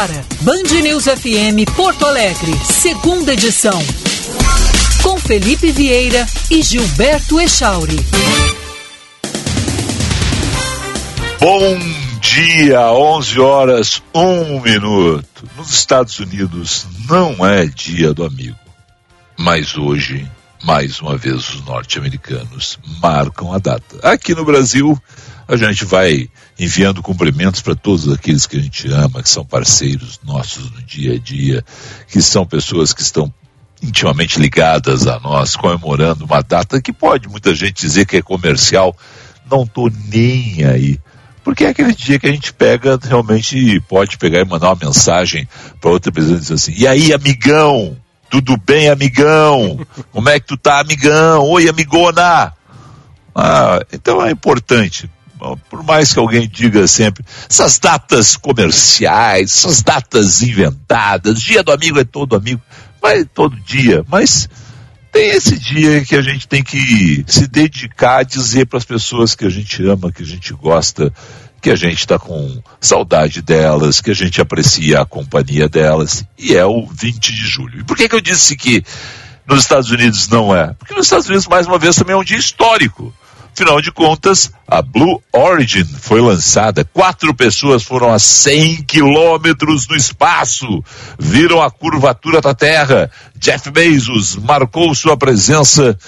Agora, Band News FM Porto Alegre, segunda edição. Com Felipe Vieira e Gilberto Echauri. Bom dia, 11 horas, 1 minuto. Nos Estados Unidos não é dia do amigo. Mas hoje, mais uma vez, os norte-americanos marcam a data. Aqui no Brasil, a gente vai enviando cumprimentos para todos aqueles que a gente ama, que são parceiros nossos no dia a dia, que são pessoas que estão intimamente ligadas a nós, comemorando uma data que pode muita gente dizer que é comercial. Não estou nem aí. Porque é aquele dia que a gente pega, realmente pode pegar e mandar uma mensagem para outra pessoa e dizer assim: e aí, amigão? Tudo bem, amigão? Como é que tu tá, amigão? Oi, amigona! Ah, então é importante por mais que alguém diga sempre, essas datas comerciais, essas datas inventadas, dia do amigo é todo amigo, mas todo dia, mas tem esse dia que a gente tem que se dedicar a dizer para as pessoas que a gente ama, que a gente gosta, que a gente está com saudade delas, que a gente aprecia a companhia delas, e é o 20 de julho. E por que, que eu disse que nos Estados Unidos não é? Porque nos Estados Unidos, mais uma vez, também é um dia histórico. Afinal de contas, a Blue Origin foi lançada. Quatro pessoas foram a 100 quilômetros no espaço, viram a curvatura da Terra. Jeff Bezos marcou sua presença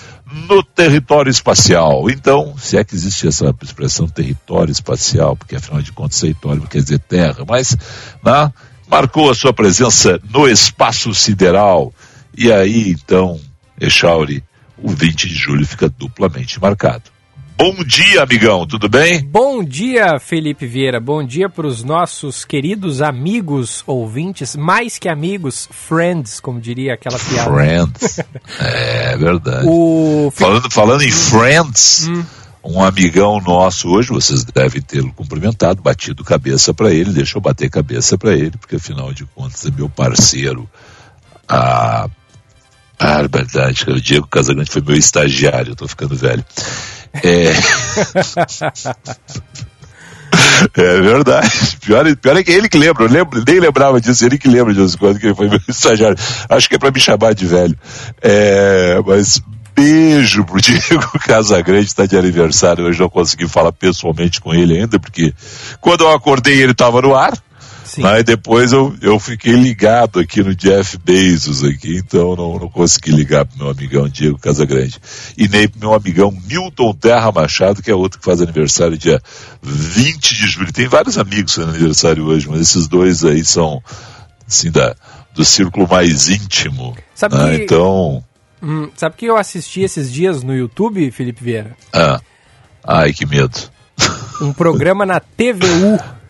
no território espacial. Então, se é que existe essa expressão território espacial, porque afinal de contas território quer dizer terra, mas né, marcou a sua presença no espaço sideral. E aí, então, Echauri, o 20 de julho fica duplamente marcado. Bom dia, amigão, tudo bem? Bom dia, Felipe Vieira. Bom dia para os nossos queridos amigos ouvintes, mais que amigos, friends, como diria aquela piada. Friends. é verdade. O... Falando, falando em friends. Hum. Um amigão nosso hoje, vocês devem tê-lo cumprimentado, batido cabeça para ele, deixa eu bater cabeça para ele, porque afinal de contas é meu parceiro. Ah, ah, verdade, o Diego Casagrande foi meu estagiário, eu tô ficando velho. É... é verdade. Pior, pior é que ele que lembra. Lembro, nem lembrava disso, ele que lembra disso quando que ele foi meu. Acho que é para me chamar de velho. É, mas beijo pro Diego Casagrande, está de aniversário. Hoje não consegui falar pessoalmente com ele ainda, porque quando eu acordei ele estava no ar. Sim. Mas depois eu, eu fiquei ligado aqui no Jeff Bezos aqui, então não, não consegui ligar pro meu amigão Diego Casagrande. E nem pro meu amigão Milton Terra Machado, que é outro que faz aniversário dia 20 de julho. Tem vários amigos fazendo aniversário hoje, mas esses dois aí são, assim, da, do círculo mais íntimo. Sabe né? que... Então... Hum, sabe que eu assisti esses dias no YouTube, Felipe Vieira? Ah. Ai, que medo. Um programa na TVU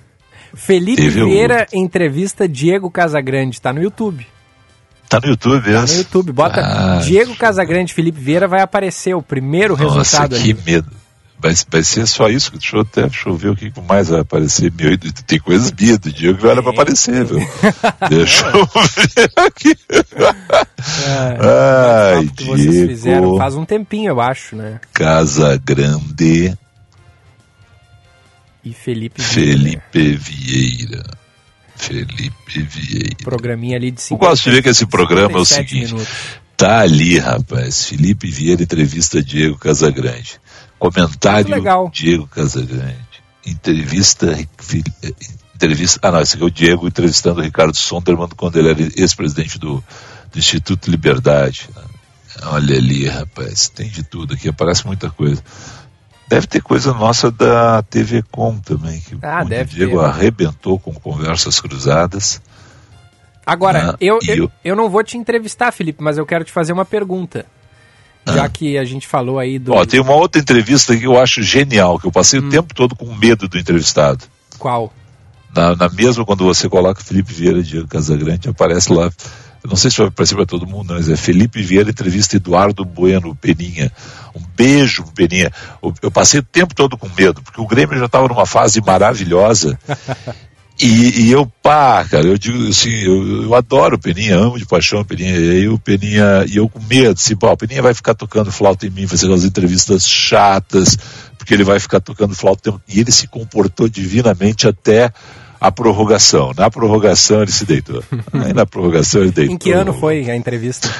Felipe Teve Vieira o... entrevista Diego Casagrande, tá no YouTube. Tá no YouTube, Tá no YouTube, bota ah, Diego Casagrande Felipe Vieira, vai aparecer o primeiro nossa, resultado que medo. Vai, vai ser só isso? Deixa eu, até, deixa eu ver o que mais vai aparecer. Meu, tem coisas minhas do Diego que vai é. pra aparecer, viu? deixa eu ver aqui. É, Ai, que Diego. vocês fizeram faz um tempinho, eu acho, né? Casa Grande e Felipe Vieira. Felipe Vieira. Felipe Vieira. Programinha ali de 50, Eu gosto de ver que esse programa é o seguinte. Minutos. Tá ali, rapaz. Felipe Vieira entrevista Diego Casagrande. Comentário Diego Casagrande. Entrevista entrevista. Ah, não, esse aqui é o Diego entrevistando o Ricardo Sonderman quando ele era ex-presidente do, do, Instituto Liberdade. Olha ali, rapaz, tem de tudo aqui, aparece muita coisa. Deve ter coisa nossa da TV Com também, que ah, o Diego ter. arrebentou com conversas cruzadas. Agora, ah, eu, eu, eu, não vou te entrevistar, Felipe, mas eu quero te fazer uma pergunta. Ah. Já que a gente falou aí do. Ó, tem uma outra entrevista que eu acho genial, que eu passei hum. o tempo todo com medo do entrevistado. Qual? Na, na mesma, quando você coloca Felipe Vieira e Diego Casagrande, aparece lá. Não sei se vai aparecer para todo mundo, mas é Felipe Vieira entrevista Eduardo Bueno Peninha. Um beijo, Peninha. Eu passei o tempo todo com medo, porque o Grêmio já estava numa fase maravilhosa. E, e, eu, pá, cara, eu digo assim, eu, eu, adoro o Peninha, amo de paixão o Peninha, e aí o Peninha, e eu com medo, assim, pô, o Peninha vai ficar tocando flauta em mim, fazer umas entrevistas chatas, porque ele vai ficar tocando flauta, e ele se comportou divinamente até a prorrogação. Na prorrogação ele se deitou. Aí na prorrogação ele deitou. Em que ano foi a entrevista?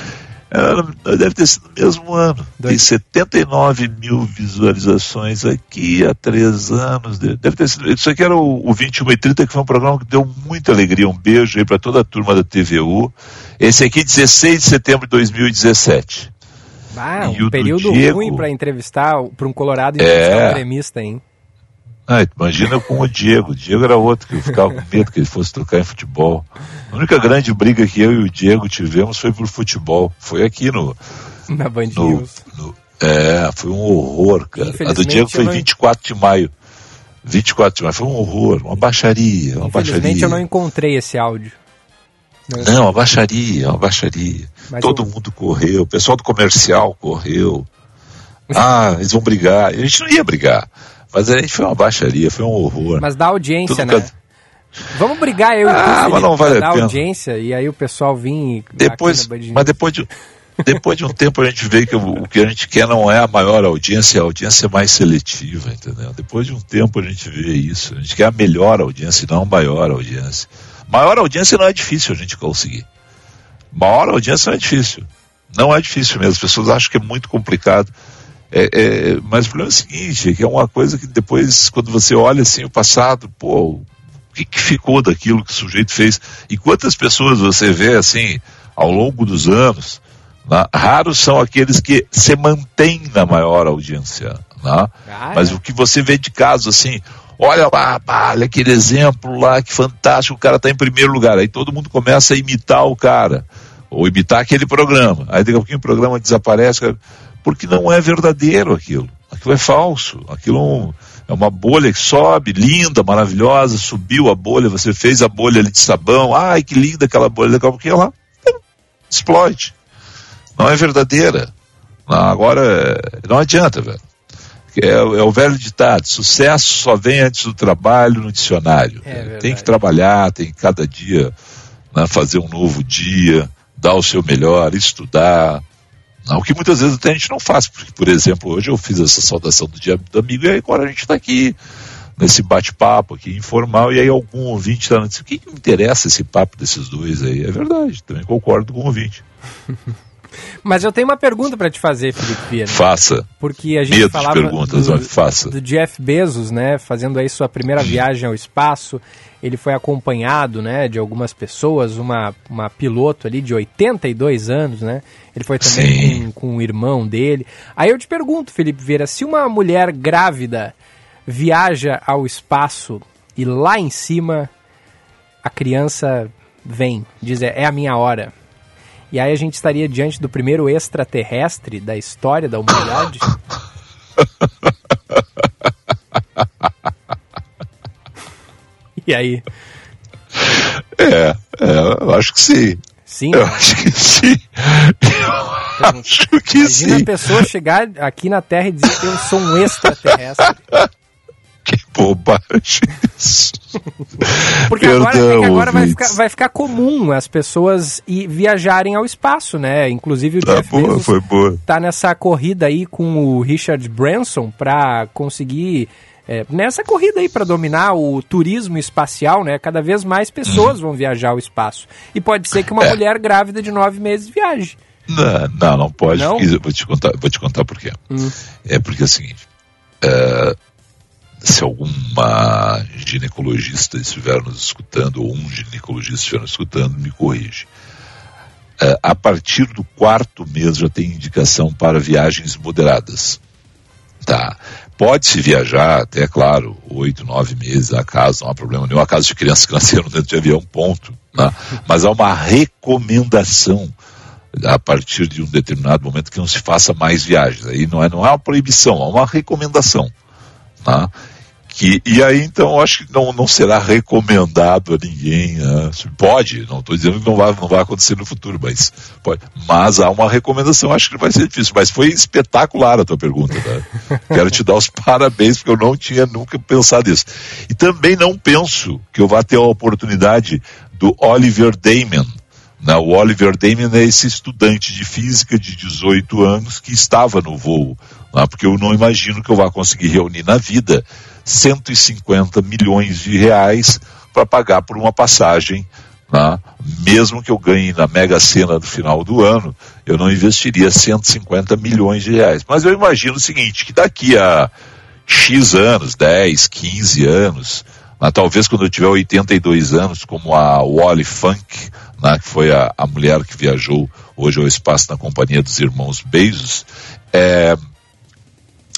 É, deve ter sido no mesmo ano. Tem 79 mil visualizações aqui há três anos. Deve ter sido. Isso aqui era o, o 21 e 30, que foi um programa que deu muita alegria. Um beijo aí para toda a turma da TVU. Esse aqui, 16 de setembro de 2017. Ah, um período Diego... ruim para entrevistar, para um Colorado entrevistar é... um gremista, hein? Ah, imagina com o Diego. O Diego era outro que eu ficava com medo que ele fosse trocar em futebol. A única grande briga que eu e o Diego tivemos foi por futebol. Foi aqui no. Na Band no. No, é, foi um horror, cara. A do Diego foi não... 24 de maio. 24 de maio. Foi um horror, uma baixaria. Uma Infelizmente baixaria. eu não encontrei esse áudio. Não, uma baixaria, uma baixaria. Mas Todo eu... mundo correu, o pessoal do comercial correu. Ah, eles vão brigar. A gente não ia brigar. Mas a gente foi uma baixaria, foi um horror. Mas dá audiência, Tudo né? Vamos brigar eu e ah, mas não vale a pena. audiência e aí o pessoal vir depois, mas depois de depois de um tempo a gente vê que o, o, que a gente quer não é a maior audiência, é a audiência mais seletiva, entendeu? Depois de um tempo a gente vê isso. A gente quer a melhor audiência e não a maior audiência. Maior audiência não é difícil a gente conseguir. Maior audiência não é difícil. Não é difícil mesmo. As pessoas acham que é muito complicado. É, é, mas o problema é o seguinte, é que é uma coisa que depois, quando você olha assim o passado, pô, o que, que ficou daquilo que o sujeito fez? E quantas pessoas você vê assim, ao longo dos anos, né? raros são aqueles que se mantêm na maior audiência. Né? Ah, mas é. o que você vê de casos assim, olha lá, olha aquele exemplo lá, que fantástico, o cara está em primeiro lugar. Aí todo mundo começa a imitar o cara, ou imitar aquele programa. Aí daqui a pouquinho o programa desaparece porque não é verdadeiro aquilo. Aquilo é falso. Aquilo é uma bolha que sobe, linda, maravilhosa, subiu a bolha, você fez a bolha ali de sabão, ai que linda aquela bolha, daqui a pouquinho ela explode. Não é verdadeira. Não, agora, não adianta, velho. É, é, o velho ditado: sucesso só vem antes do trabalho no dicionário. É tem que trabalhar, tem que cada dia né, fazer um novo dia, dar o seu melhor, estudar, o que muitas vezes até a gente não faz, porque, por exemplo, hoje eu fiz essa saudação do dia do amigo e agora a gente está aqui nesse bate-papo aqui informal e aí algum ouvinte está dizendo, o que, que me interessa esse papo desses dois aí? É verdade, também concordo com o ouvinte. Mas eu tenho uma pergunta para te fazer, Felipe Vieira. Faça. Porque a gente Medo falava perguntas, do, faça. do Jeff Bezos, né, fazendo aí sua primeira viagem ao espaço. Ele foi acompanhado, né, de algumas pessoas, uma, uma piloto ali de 82 anos, né? Ele foi também com, com o irmão dele. Aí eu te pergunto, Felipe Vieira, se uma mulher grávida viaja ao espaço e lá em cima a criança vem, diz é, é a minha hora. E aí a gente estaria diante do primeiro extraterrestre da história da humanidade? e aí? É, é, eu acho que sim. Sim? Eu acho que sim. Eu acho que Imagina sim. a pessoa chegar aqui na Terra e dizer que eu sou um extraterrestre. Que bobagem isso. Porque Perdão, agora, é agora vai, ficar, vai ficar comum as pessoas ir viajarem ao espaço, né? Inclusive o tá Jeff boa, Bezos foi boa. tá nessa corrida aí com o Richard Branson para conseguir é, nessa corrida aí para dominar o turismo espacial, né? Cada vez mais pessoas vão viajar ao espaço. E pode ser que uma é. mulher grávida de nove meses viaje. Não, não, não pode. Não? Vou te contar, vou te contar por quê. Hum. É porque é o seguinte. É, se alguma ginecologista estiver nos escutando, ou um ginecologista estiver nos escutando, me corrige. É, a partir do quarto mês já tem indicação para viagens moderadas. Tá. Pode-se viajar até, claro, oito, nove meses a casa, não há problema nenhum. A casa de crianças que nasceram dentro de avião, ponto. Tá? Mas há uma recomendação a partir de um determinado momento que não se faça mais viagens. Aí não é, não é uma proibição, é uma recomendação. Tá? Que, e aí, então, acho que não, não será recomendado a ninguém. Né? Pode, não estou dizendo que não vai, não vai acontecer no futuro, mas pode. Mas há uma recomendação, acho que vai ser difícil. Mas foi espetacular a tua pergunta. Né? Quero te dar os parabéns, porque eu não tinha nunca pensado nisso. E também não penso que eu vá ter a oportunidade do Oliver Damon. Né? O Oliver Damon é esse estudante de física de 18 anos que estava no voo. Né? Porque eu não imagino que eu vá conseguir reunir na vida 150 milhões de reais para pagar por uma passagem. Né? Mesmo que eu ganhe na Mega Sena do final do ano, eu não investiria 150 milhões de reais. Mas eu imagino o seguinte, que daqui a X anos, 10, 15 anos, talvez quando eu tiver 82 anos, como a Wally Funk, né? que foi a, a mulher que viajou hoje ao espaço na companhia dos irmãos Bezos, é,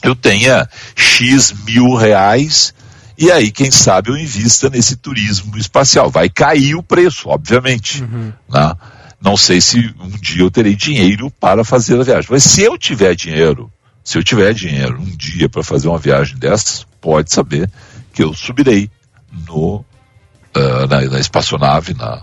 eu tenha X mil reais e aí, quem sabe, eu invista nesse turismo espacial. Vai cair o preço, obviamente. Uhum. Né? Não sei se um dia eu terei dinheiro para fazer a viagem. Mas se eu tiver dinheiro, se eu tiver dinheiro um dia para fazer uma viagem dessas, pode saber que eu subirei no, uh, na, na espaçonave, na,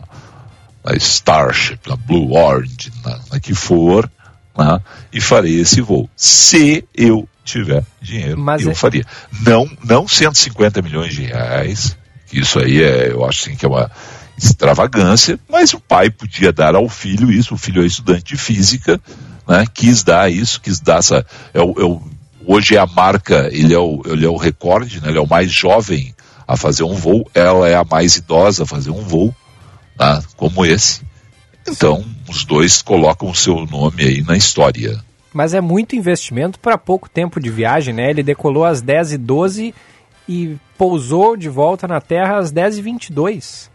na Starship, na Blue Orange, na, na que for, né? e farei esse voo. Se eu tiver dinheiro, Mas eu é... faria. Não, não 150 milhões de reais, isso aí é, eu acho assim que é uma extravagância, mas o pai podia dar ao filho isso, o filho é estudante de física, né, quis dar isso, quis dar essa, é o, é o, hoje é a marca, ele é o, ele é o recorde, né, ele é o mais jovem a fazer um voo, ela é a mais idosa a fazer um voo, né, como esse. Então, os dois colocam o seu nome aí na história. Mas é muito investimento para pouco tempo de viagem, né? Ele decolou às 10h12 e pousou de volta na Terra às 10h22.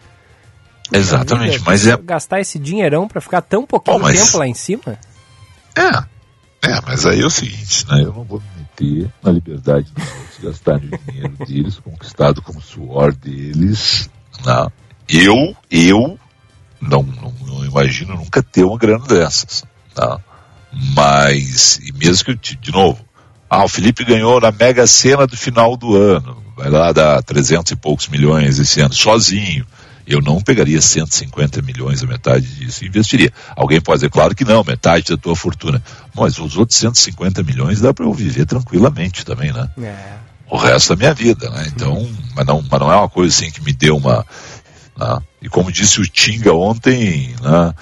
Exatamente, mas é. Gastar esse dinheirão para ficar tão pouquinho Bom, mas... tempo lá em cima? É, é, mas aí é o seguinte, né? Eu não vou me meter na liberdade dos outros gastarem o dinheiro deles, conquistado com o suor deles. Não. Eu, eu não, não, não imagino nunca ter uma grana dessas. Tá? Mas, e mesmo que, de novo, ah, o Felipe ganhou na Mega Sena do final do ano, vai lá dar 300 e poucos milhões esse ano, sozinho. Eu não pegaria 150 milhões, a metade disso, e investiria. Alguém pode dizer, claro que não, metade da tua fortuna. Mas os outros 150 milhões dá para eu viver tranquilamente também, né? É. O resto da minha vida, né? Então, mas não, mas não é uma coisa assim que me deu uma. Né? E como disse o Tinga ontem, né?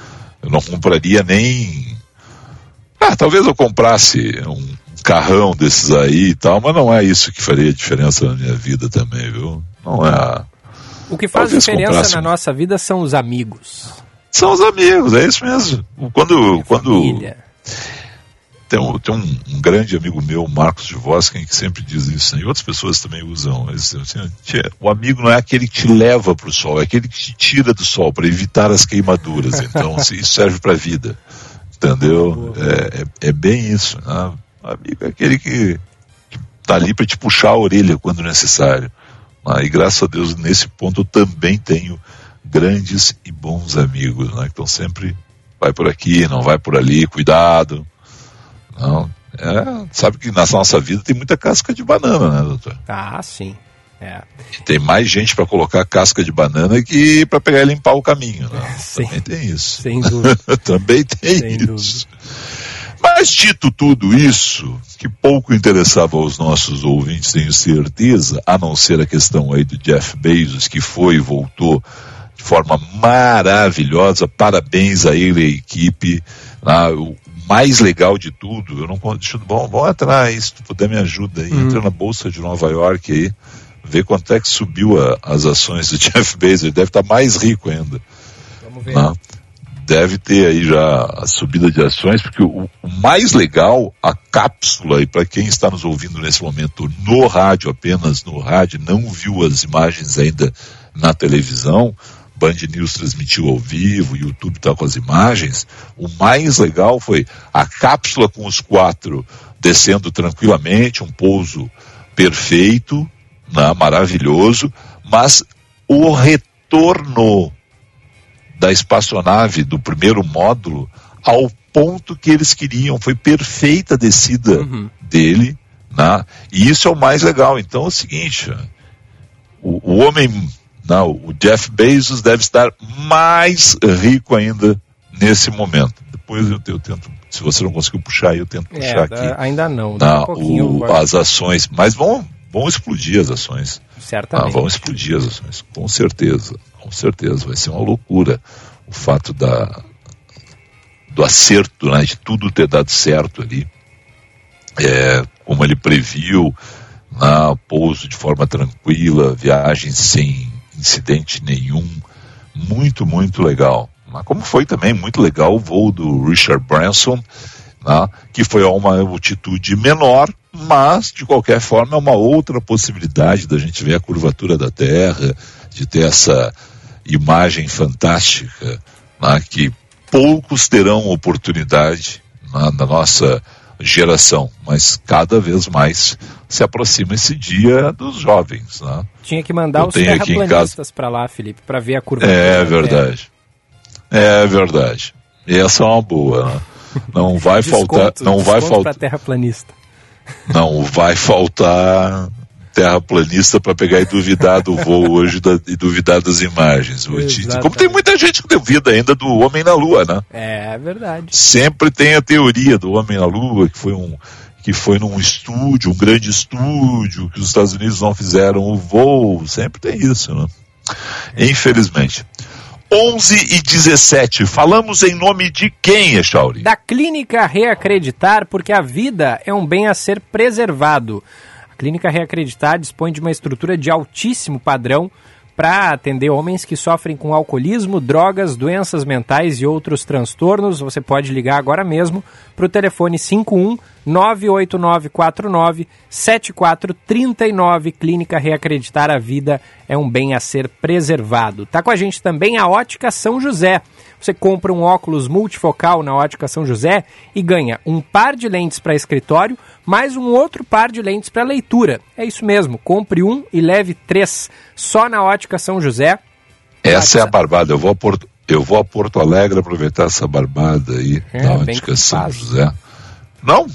eu não compraria nem ah, talvez eu comprasse um carrão desses aí e tal, mas não é isso que faria diferença na minha vida também, viu? Não é. O que faz talvez diferença comprasse... na nossa vida são os amigos. São os amigos, é isso mesmo. Quando. quando... Tem, um, tem um, um, grande amigo meu, Marcos de Vosken, que sempre diz isso, né? e outras pessoas também usam. Assim, o amigo não é aquele que te leva para o sol, é aquele que te tira do sol para evitar as queimaduras. Então, isso serve para a vida. Entendeu? É, é, é, bem isso. Né? Amigo é aquele que, está ali para te puxar a orelha quando necessário. Né? E graças a Deus, nesse ponto, eu também tenho grandes e bons amigos, né? Que estão sempre, vai por aqui, não vai por ali, cuidado. Não, é, sabe que na nossa vida tem muita casca de banana, né, doutor? Ah, sim. É. Tem mais gente para colocar casca de banana que para pegar e limpar o caminho. Né? Também tem isso. Sem dúvida. Também tem Sem isso. Dúvida. Mas dito tudo isso, que pouco interessava aos nossos ouvintes, tenho certeza, a não ser a questão aí do Jeff Bezos, que foi e voltou de forma maravilhosa. Parabéns a ele e a equipe. Ah, o mais legal de tudo, eu não deixa, bom, vamos atrás, se tu puder me ajuda aí, hum. entra na Bolsa de Nova York aí ver quanto é que subiu a, as ações do Jeff Bezos. Ele deve estar mais rico ainda. Vamos ver. Né? Deve ter aí já a subida de ações, porque o, o mais legal, a cápsula, e para quem está nos ouvindo nesse momento no rádio, apenas no rádio, não viu as imagens ainda na televisão, Band News transmitiu ao vivo, YouTube está com as imagens. O mais legal foi a cápsula com os quatro descendo tranquilamente, um pouso perfeito, né, maravilhoso, mas o retorno da espaçonave do primeiro módulo ao ponto que eles queriam, foi perfeita a descida uhum. dele, né? E isso é o mais legal. Então é o seguinte, o, o homem, não, o Jeff Bezos deve estar mais rico ainda nesse momento. Depois eu, eu tento, se você não conseguiu puxar, eu tento é, puxar é, aqui. Ainda não, não um o, as ações, mas vão, vão explodir as ações. Certamente. Ah, vão explodir as ações, com certeza. Com certeza, vai ser uma loucura o fato da, do acerto, né, de tudo ter dado certo ali. É, como ele previu, na pouso de forma tranquila, viagem sem incidente nenhum. Muito, muito legal. Como foi também muito legal o voo do Richard Branson, né, que foi a uma altitude menor, mas de qualquer forma é uma outra possibilidade da gente ver a curvatura da Terra, de ter essa imagem fantástica né, que poucos terão oportunidade na, na nossa geração, mas cada vez mais se aproxima esse dia dos jovens. Né? Tinha que mandar Eu os terraplanistas para lá, Felipe, para ver a curva. É verdade. É verdade. Essa é uma boa. Né? Não vai faltar. Não vai faltar. terraplanista. Não vai faltar terraplanista para pegar e duvidar do voo hoje da, e duvidar das imagens. Como tem muita gente que duvida ainda do homem na Lua, né? É verdade. Sempre tem a teoria do homem na Lua, que foi um que foi num estúdio, um grande estúdio, que os Estados Unidos não fizeram o voo. Sempre tem isso, né? Infelizmente. 11 e 17. Falamos em nome de quem, Echauri? Da Clínica Reacreditar, porque a vida é um bem a ser preservado. Clínica Reacreditar dispõe de uma estrutura de altíssimo padrão para atender homens que sofrem com alcoolismo, drogas, doenças mentais e outros transtornos. Você pode ligar agora mesmo para o telefone 51 98949 7439. Clínica Reacreditar a Vida é um bem a ser preservado. Tá com a gente também a Ótica São José. Você compra um óculos multifocal na Ótica São José e ganha um par de lentes para escritório, mais um outro par de lentes para leitura. É isso mesmo, compre um e leve três. Só na Ótica São José. Essa é a barbada. Eu vou a Porto, eu vou a Porto Alegre aproveitar essa barbada aí é, na Ótica São José. Não,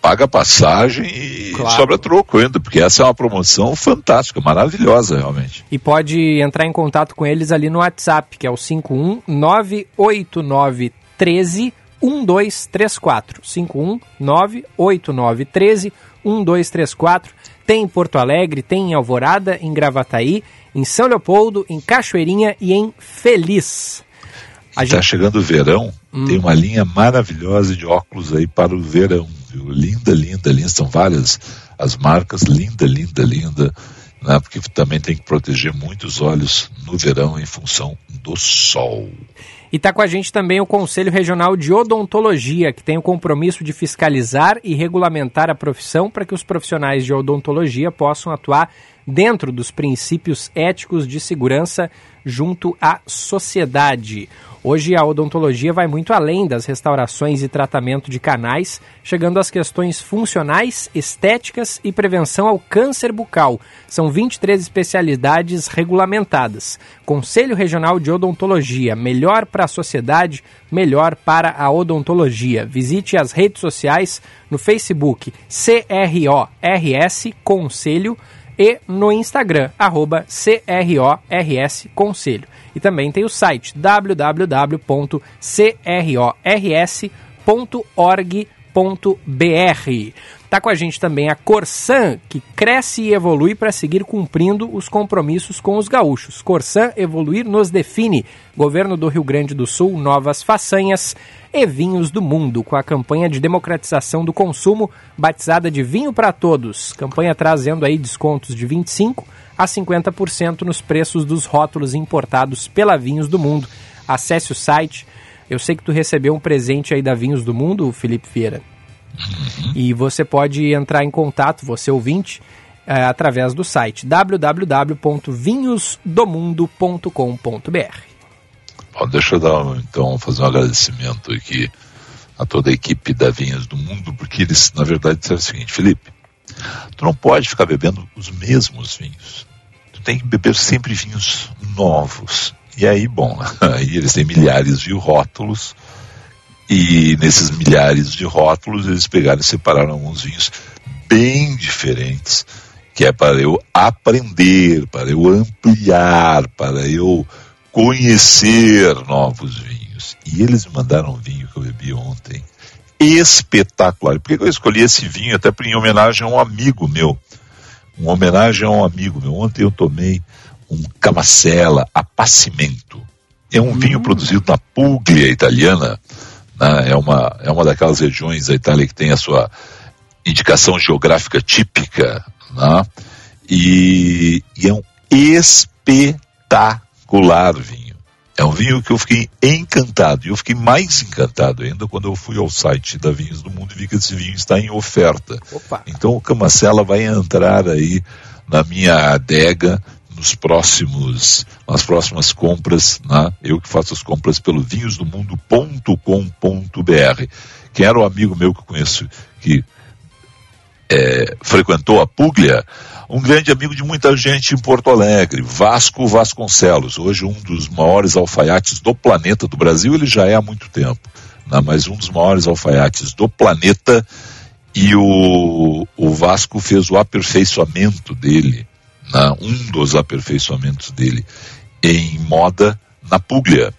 paga passagem e claro. sobra troco ainda, porque essa é uma promoção fantástica, maravilhosa realmente. E pode entrar em contato com eles ali no WhatsApp, que é o 5198913 1234. 5198913 1234. Tem em Porto Alegre, tem em Alvorada, em Gravataí, em São Leopoldo, em Cachoeirinha e em Feliz. Está chegando o verão, hum. tem uma linha maravilhosa de óculos aí para o verão viu? Linda, linda, linda. São várias as marcas, linda, linda, linda. Né? Porque também tem que proteger muito os olhos no verão em função do sol. E está com a gente também o Conselho Regional de Odontologia, que tem o compromisso de fiscalizar e regulamentar a profissão para que os profissionais de odontologia possam atuar dentro dos princípios éticos de segurança junto à sociedade. Hoje a odontologia vai muito além das restaurações e tratamento de canais, chegando às questões funcionais, estéticas e prevenção ao câncer bucal. São 23 especialidades regulamentadas. Conselho Regional de Odontologia, melhor para a sociedade, melhor para a odontologia. Visite as redes sociais no Facebook CRORS Conselho e no Instagram, arroba CRORS Conselho. E também tem o site www.cros.org.br. Está com a gente também a Corsan, que cresce e evolui para seguir cumprindo os compromissos com os gaúchos. Corsan Evoluir nos define. Governo do Rio Grande do Sul, novas façanhas e vinhos do mundo, com a campanha de democratização do consumo, batizada de Vinho para Todos. Campanha trazendo aí descontos de 25 a 50% nos preços dos rótulos importados pela Vinhos do Mundo. Acesse o site. Eu sei que tu recebeu um presente aí da Vinhos do Mundo, Felipe Vieira. E você pode entrar em contato, você ouvinte, é, através do site www.vinhosdomundo.com.br. Bom, deixa eu dar, então, fazer um agradecimento aqui a toda a equipe da Vinhos do Mundo, porque eles, na verdade, disseram o seguinte, Felipe, tu não pode ficar bebendo os mesmos vinhos. Tu tem que beber sempre vinhos novos. E aí, bom, aí eles têm milhares de rótulos, e nesses milhares de rótulos, eles pegaram e separaram alguns vinhos bem diferentes, que é para eu aprender, para eu ampliar, para eu conhecer novos vinhos. E eles me mandaram um vinho que eu bebi ontem, espetacular. Por que eu escolhi esse vinho? Até em homenagem a um amigo meu. Uma homenagem a um amigo meu. Ontem eu tomei um Camacela Appassimento. É um vinho hum. produzido na Puglia italiana, né? É, uma, é uma daquelas regiões da Itália que tem a sua indicação geográfica típica. Né? E, e é um espetacular vinho. É um vinho que eu fiquei encantado. E eu fiquei mais encantado ainda quando eu fui ao site da Vinhos do Mundo e vi que esse vinho está em oferta. Opa. Então o Camacela vai entrar aí na minha adega nos próximos, nas próximas compras, né? eu que faço as compras pelo vinhosdomundo.com.br. Quem era o amigo meu que conheço, que é, frequentou a Puglia, um grande amigo de muita gente em Porto Alegre, Vasco Vasconcelos, hoje um dos maiores alfaiates do planeta do Brasil, ele já é há muito tempo, né, mas um dos maiores alfaiates do planeta, e o, o Vasco fez o aperfeiçoamento dele, né, um dos aperfeiçoamentos dele em moda na Puglia.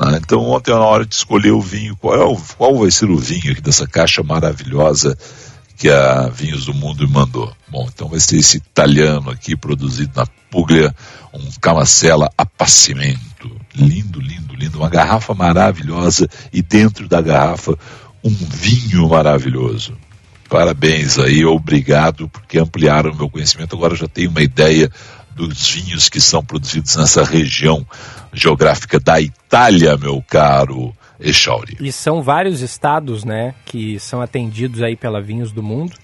Né. Então ontem na hora de escolher o vinho, qual, é o, qual vai ser o vinho aqui dessa caixa maravilhosa que a Vinhos do Mundo me mandou. Bom, então vai ser esse italiano aqui, produzido na Puglia, um Camacela Appassimento. Lindo, lindo, lindo. Uma garrafa maravilhosa e dentro da garrafa um vinho maravilhoso. Parabéns aí, obrigado, porque ampliaram o meu conhecimento. Agora já tenho uma ideia dos vinhos que são produzidos nessa região geográfica da Itália, meu caro Echauri. E são vários estados, né, que são atendidos aí pela Vinhos do Mundo.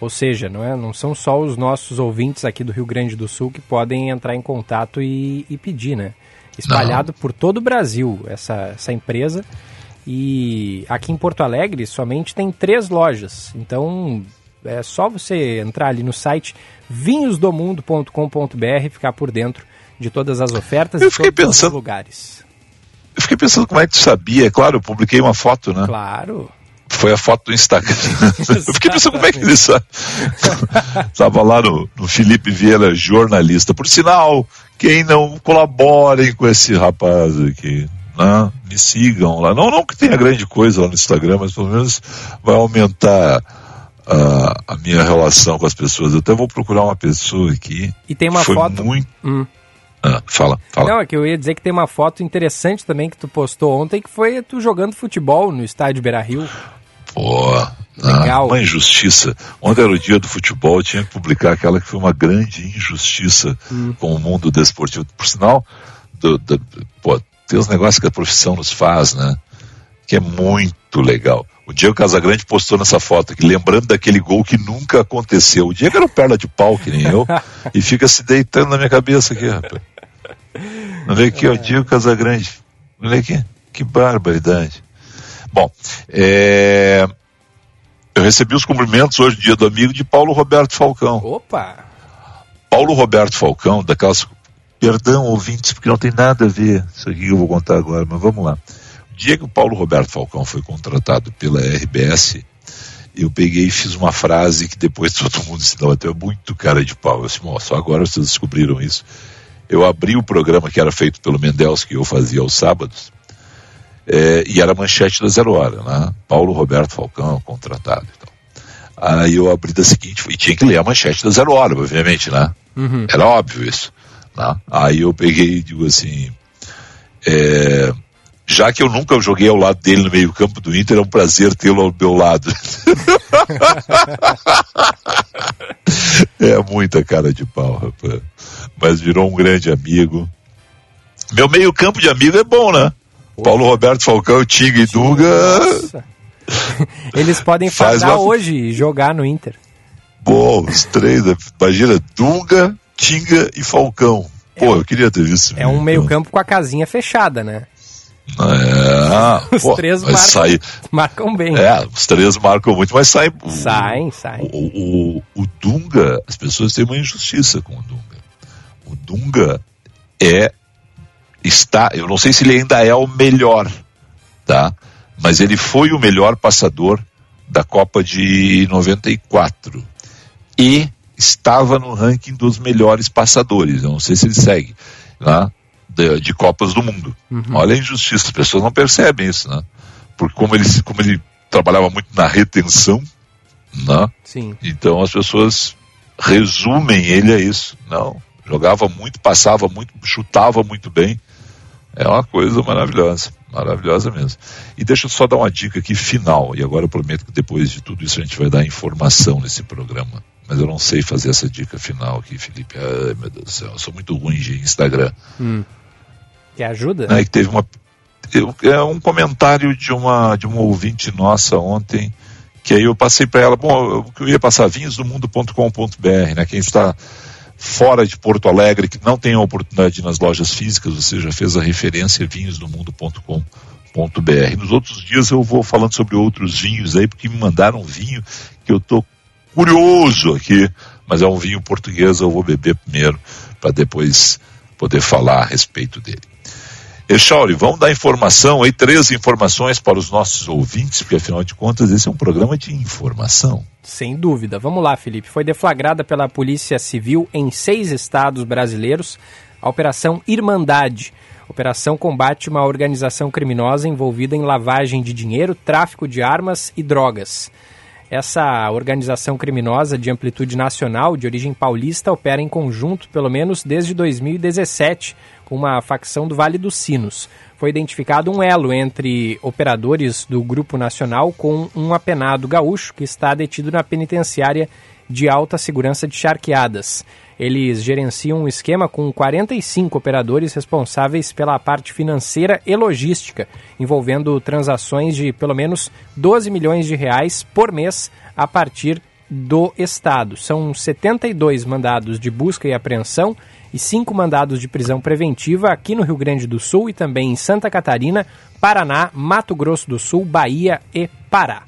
Ou seja, não, é, não são só os nossos ouvintes aqui do Rio Grande do Sul que podem entrar em contato e, e pedir, né? Espalhado não. por todo o Brasil essa, essa empresa. E aqui em Porto Alegre somente tem três lojas. Então é só você entrar ali no site vinhosdomundo.com.br e ficar por dentro de todas as ofertas Eu e todos pensando, os lugares. Eu fiquei pensando como é que tu sabia. Claro, eu publiquei uma foto, né? Claro. Foi a foto do Instagram. eu fiquei pensando como é que ele sabe. Estava lá no, no Felipe Vieira, jornalista. Por sinal, quem não colaborem com esse rapaz aqui, né? me sigam lá. Não, não que tenha grande coisa lá no Instagram, mas pelo menos vai aumentar uh, a minha relação com as pessoas. Eu até vou procurar uma pessoa aqui. E tem uma foi foto. Muito... Hum. Ah, fala, fala. Não, é que eu ia dizer que tem uma foto interessante também que tu postou ontem, que foi tu jogando futebol no estádio Beira Rio. Pô, Legal. Ah, uma injustiça. Ontem era o dia do futebol, eu tinha que publicar aquela que foi uma grande injustiça hum. com o mundo desportivo. Por sinal, do, do, pô, tem os negócios que a profissão nos faz, né? Que é muito legal. O Diego Casagrande postou nessa foto aqui, lembrando daquele gol que nunca aconteceu. O Diego era um perna de pau, que nem eu, e fica se deitando na minha cabeça aqui, rapaz. Olha aqui, ó, o Diego Casagrande. Olha aqui, que barbaridade. Bom, é... eu recebi os cumprimentos hoje, dia do amigo, de Paulo Roberto Falcão. Opa! Paulo Roberto Falcão, daquelas. Perdão, ouvintes, porque não tem nada a ver isso aqui que eu vou contar agora, mas vamos lá. O dia que o Paulo Roberto Falcão foi contratado pela RBS, eu peguei e fiz uma frase que depois todo mundo se deu até muito cara de pau. Eu disse, só agora vocês descobriram isso eu abri o programa que era feito pelo Mendels, que eu fazia aos sábados, é, e era manchete da Zero Hora, né? Paulo Roberto Falcão, contratado e tal. Aí eu abri da seguinte, e tinha que ler a manchete da Zero Hora, obviamente, né? Uhum. Era óbvio isso. Né? Aí eu peguei e digo assim, é, já que eu nunca joguei ao lado dele no meio campo do Inter, é um prazer tê-lo ao meu lado. é muita cara de pau, rapaz mas virou um grande amigo. Meu meio campo de amigo é bom, né? Paulo Roberto Falcão, Tinga e Dunga. Eles podem fazer uma... hoje e jogar no Inter. Bom, os três, imagina, Dunga, Tinga e Falcão. Pô, é, eu queria ter visto. É um meio campo com a casinha fechada, né? É, os pô, três marcam, sai, marcam bem. É, os três marcam muito, mas sai. Saem, saem. O, o, o, Dunga, as pessoas têm uma injustiça com o Dunga o Dunga é está, eu não sei se ele ainda é o melhor, tá? Mas ele foi o melhor passador da Copa de 94 e estava no ranking dos melhores passadores. Eu não sei se ele segue, né? De, de Copas do Mundo. Uhum. Olha a injustiça, as pessoas não percebem isso, né? Porque como ele, como ele trabalhava muito na retenção, né? Sim. Então as pessoas resumem ele a isso. Não, Jogava muito, passava muito, chutava muito bem. É uma coisa maravilhosa, maravilhosa mesmo. E deixa eu só dar uma dica aqui final, e agora eu prometo que depois de tudo isso a gente vai dar informação nesse programa mas eu não sei fazer essa dica final aqui, Felipe. Ai, meu Deus do céu, eu sou muito ruim de Instagram. Hum. Que ajuda? É que teve uma. É um comentário de uma, de uma ouvinte nossa ontem, que aí eu passei para ela, bom, eu, eu ia passar vinhosdomundo.com.br, né? Quem está fora de Porto Alegre, que não tem a oportunidade nas lojas físicas, você já fez a referência vinhosdomundo.com.br. Nos outros dias eu vou falando sobre outros vinhos aí, porque me mandaram um vinho que eu tô curioso aqui, mas é um vinho português, eu vou beber primeiro para depois poder falar a respeito dele. Echauri, vamos dar informação aí, três informações para os nossos ouvintes, porque afinal de contas esse é um programa de informação. Sem dúvida. Vamos lá, Felipe. Foi deflagrada pela Polícia Civil em seis estados brasileiros a Operação Irmandade. Operação combate uma organização criminosa envolvida em lavagem de dinheiro, tráfico de armas e drogas. Essa organização criminosa de amplitude nacional, de origem paulista, opera em conjunto pelo menos desde 2017 com uma facção do Vale dos Sinos. Foi identificado um elo entre operadores do Grupo Nacional com um apenado gaúcho que está detido na penitenciária de alta segurança de Charqueadas. Eles gerenciam um esquema com 45 operadores responsáveis pela parte financeira e logística, envolvendo transações de pelo menos 12 milhões de reais por mês a partir do Estado. São 72 mandados de busca e apreensão e cinco mandados de prisão preventiva aqui no Rio Grande do Sul e também em Santa Catarina, Paraná, Mato Grosso do Sul, Bahia e Pará.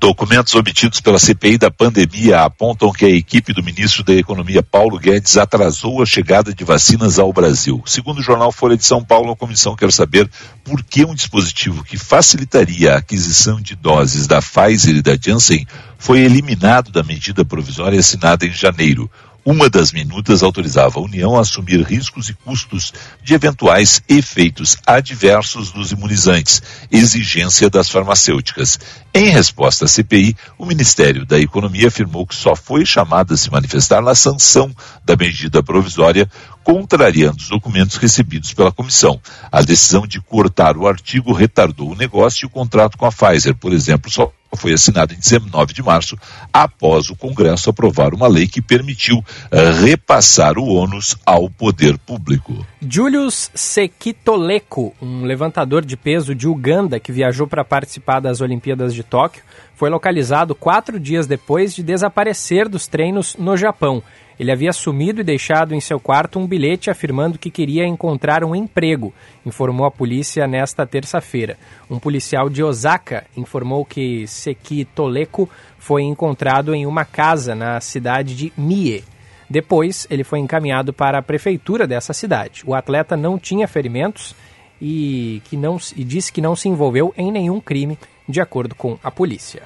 Documentos obtidos pela CPI da pandemia apontam que a equipe do ministro da Economia, Paulo Guedes, atrasou a chegada de vacinas ao Brasil. Segundo o jornal Folha de São Paulo, a comissão quer saber por que um dispositivo que facilitaria a aquisição de doses da Pfizer e da Janssen foi eliminado da medida provisória assinada em janeiro. Uma das minutas autorizava a União a assumir riscos e custos de eventuais efeitos adversos dos imunizantes, exigência das farmacêuticas. Em resposta à CPI, o Ministério da Economia afirmou que só foi chamado a se manifestar na sanção da medida provisória, contrariando os documentos recebidos pela comissão. A decisão de cortar o artigo retardou o negócio e o contrato com a Pfizer, por exemplo, só foi assinado em 19 de março, após o Congresso aprovar uma lei que permitiu uh, repassar o ônus ao poder público. Julius Sekitoleco, um levantador de peso de Uganda que viajou para participar das Olimpíadas de Tóquio, foi localizado quatro dias depois de desaparecer dos treinos no Japão. Ele havia sumido e deixado em seu quarto um bilhete afirmando que queria encontrar um emprego, informou a polícia nesta terça-feira. Um policial de Osaka informou que Seki Toleko foi encontrado em uma casa na cidade de Mie. Depois, ele foi encaminhado para a prefeitura dessa cidade. O atleta não tinha ferimentos e, que não, e disse que não se envolveu em nenhum crime, de acordo com a polícia.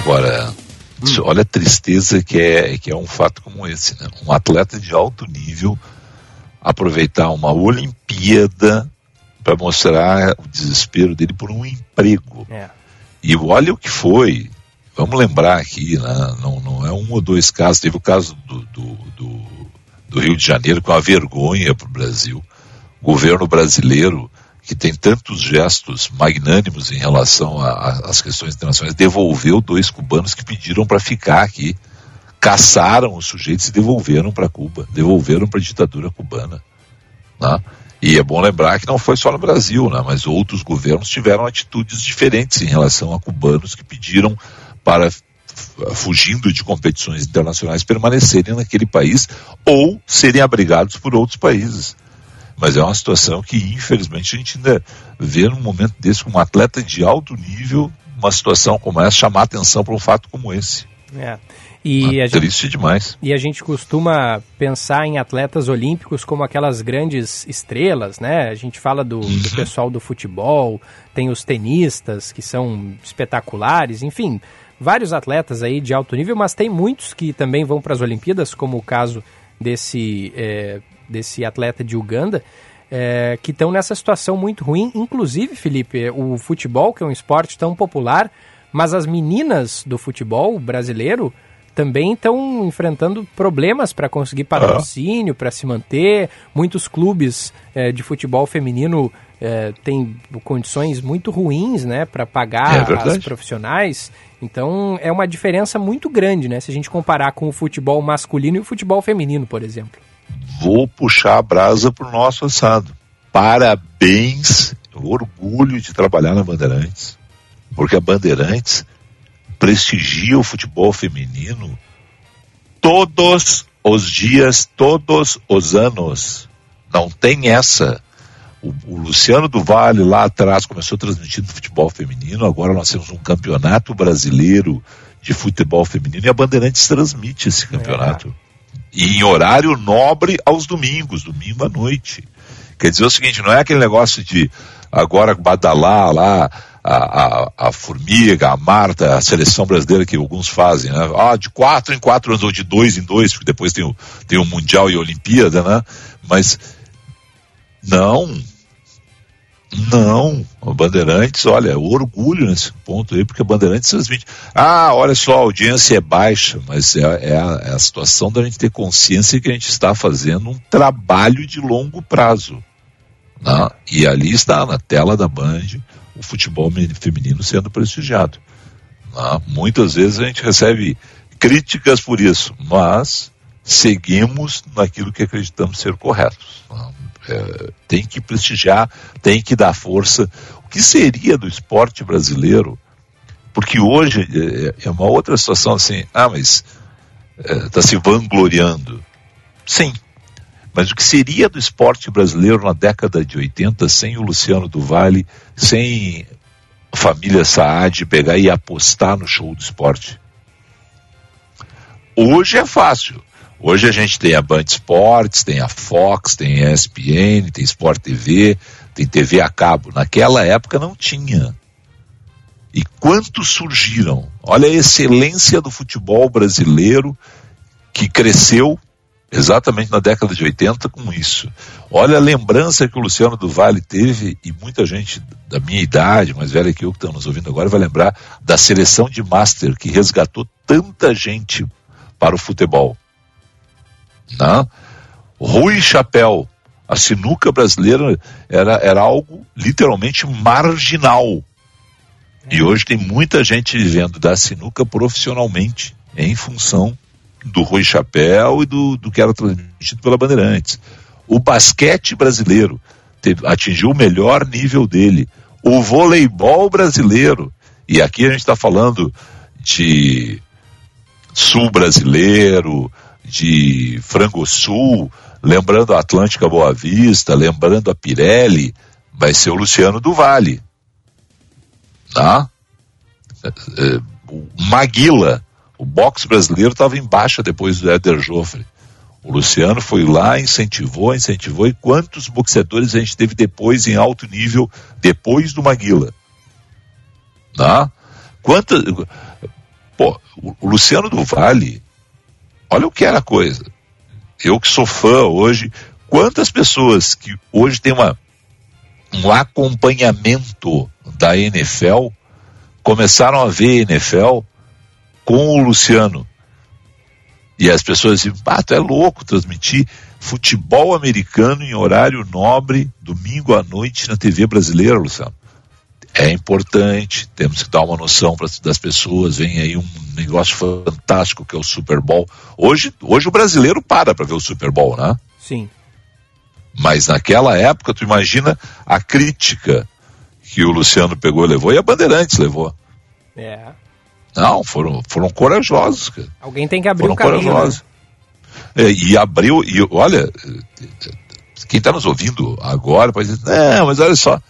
Agora, Hum. Olha a tristeza que é, que é um fato como esse, né? Um atleta de alto nível aproveitar uma Olimpíada para mostrar o desespero dele por um emprego. É. E olha o que foi. Vamos lembrar aqui, né? não, não é um ou dois casos. Teve o caso do, do, do, do Rio de Janeiro, com é uma vergonha para o Brasil. O governo brasileiro que tem tantos gestos magnânimos em relação às questões internacionais, devolveu dois cubanos que pediram para ficar aqui. Caçaram os sujeitos e devolveram para Cuba, devolveram para a ditadura cubana. Né? E é bom lembrar que não foi só no Brasil, né? mas outros governos tiveram atitudes diferentes em relação a cubanos que pediram para, fugindo de competições internacionais, permanecerem naquele país ou serem abrigados por outros países. Mas é uma situação que, infelizmente, a gente ainda vê num momento desse, com um atleta de alto nível, uma situação como essa, chamar atenção para um fato como esse. É. E a triste gente, demais. E a gente costuma pensar em atletas olímpicos como aquelas grandes estrelas, né? A gente fala do, uhum. do pessoal do futebol, tem os tenistas que são espetaculares, enfim, vários atletas aí de alto nível, mas tem muitos que também vão para as Olimpíadas, como o caso desse é, desse atleta de Uganda, é, que estão nessa situação muito ruim. Inclusive, Felipe, o futebol, que é um esporte tão popular, mas as meninas do futebol brasileiro também estão enfrentando problemas para conseguir patrocínio, para se manter. Muitos clubes é, de futebol feminino é, tem condições muito ruins, né, para pagar é as profissionais. Então é uma diferença muito grande, né, se a gente comparar com o futebol masculino e o futebol feminino, por exemplo. Vou puxar a brasa pro nosso assado. Parabéns, orgulho de trabalhar na Bandeirantes, porque a Bandeirantes prestigia o futebol feminino todos os dias, todos os anos. Não tem essa. O, o Luciano do Vale lá atrás começou transmitindo futebol feminino, agora nós temos um campeonato brasileiro de futebol feminino e a Bandeirantes transmite esse campeonato. É. E em horário nobre aos domingos, domingo à noite. Quer dizer o seguinte, não é aquele negócio de agora badalar lá a, a, a, Formiga, a Marta, a seleção brasileira que alguns fazem, né? Ah, de quatro em quatro anos, ou de dois em dois, porque depois tem o, tem o Mundial e a Olimpíada, né? Mas não, não, o Bandeirantes, olha, orgulho nesse ponto aí, porque a Bandeirantes transmite. Ah, olha só, a audiência é baixa, mas é, é, a, é, a, situação da gente ter consciência que a gente está fazendo um trabalho de longo prazo. Né? E ali está, na tela da Band, o futebol feminino sendo prestigiado. Né? Muitas vezes a gente recebe críticas por isso, mas seguimos naquilo que acreditamos ser correto. Né? É, tem que prestigiar, tem que dar força. O que seria do esporte brasileiro? Porque hoje é, é uma outra situação assim, ah, mas está é, se vangloriando. Sim, mas o que seria do esporte brasileiro na década de 80 sem o Luciano do Vale, sem a família Saad pegar e apostar no show do esporte? Hoje é fácil. Hoje a gente tem a Band Esportes, tem a Fox, tem a ESPN, tem Sport TV, tem TV a cabo. Naquela época não tinha. E quantos surgiram? Olha a excelência do futebol brasileiro que cresceu exatamente na década de 80 com isso. Olha a lembrança que o Luciano do Vale teve, e muita gente da minha idade, mais velha que eu que estão nos ouvindo agora, vai lembrar da seleção de Master que resgatou tanta gente para o futebol. Né? Rui Chapéu, a sinuca brasileira era, era algo literalmente marginal. E hoje tem muita gente vivendo da sinuca profissionalmente, em função do Rui Chapéu e do, do que era transmitido pela Bandeirantes. O basquete brasileiro teve, atingiu o melhor nível dele. O voleibol brasileiro, e aqui a gente está falando de sul brasileiro, de Frango Sul, lembrando a Atlântica Boa Vista, lembrando a Pirelli, vai ser o Luciano do Vale. Tá? É, é, o Maguila, o boxe brasileiro estava em baixa depois do Éder Joffre. O Luciano foi lá, incentivou, incentivou. E quantos boxeadores a gente teve depois em alto nível, depois do Maguila? Tá? Quantas. Pô, o Luciano do Vale, olha o que era a coisa. Eu que sou fã hoje, quantas pessoas que hoje têm uma, um acompanhamento da NFL começaram a ver NFL com o Luciano. E as pessoas dizem, ah, tu é louco transmitir futebol americano em horário nobre, domingo à noite na TV brasileira, Luciano. É importante, temos que dar uma noção para das pessoas. Vem aí um negócio fantástico que é o Super Bowl. Hoje, hoje o brasileiro para para ver o Super Bowl, né? Sim. Mas naquela época, tu imagina a crítica que o Luciano pegou e levou e a Bandeirantes levou. É. Não, foram, foram corajosos. Cara. Alguém tem que abrir foram um caminho. Né? Corajosos. Né? É, e abriu, e olha, quem está nos ouvindo agora pode dizer, não, mas olha só,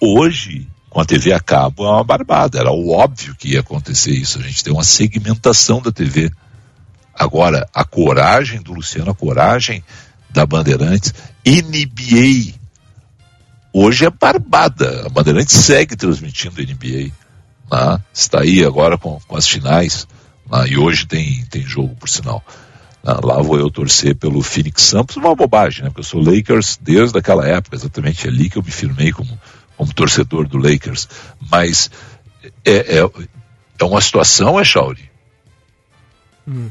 hoje, com a TV a cabo, é uma barbada. Era óbvio que ia acontecer isso. A gente tem uma segmentação da TV. Agora, a coragem do Luciano, a coragem da Bandeirantes, NBA. Hoje é barbada. A Bandeirantes segue transmitindo NBA. Né? Está aí agora com, com as finais. Né? E hoje tem, tem jogo, por sinal. Lá vou eu torcer pelo Phoenix Suns, uma bobagem, né? Porque eu sou Lakers desde aquela época, exatamente ali que eu me firmei como, como torcedor do Lakers. Mas é, é, é uma situação, é Shauri, hum.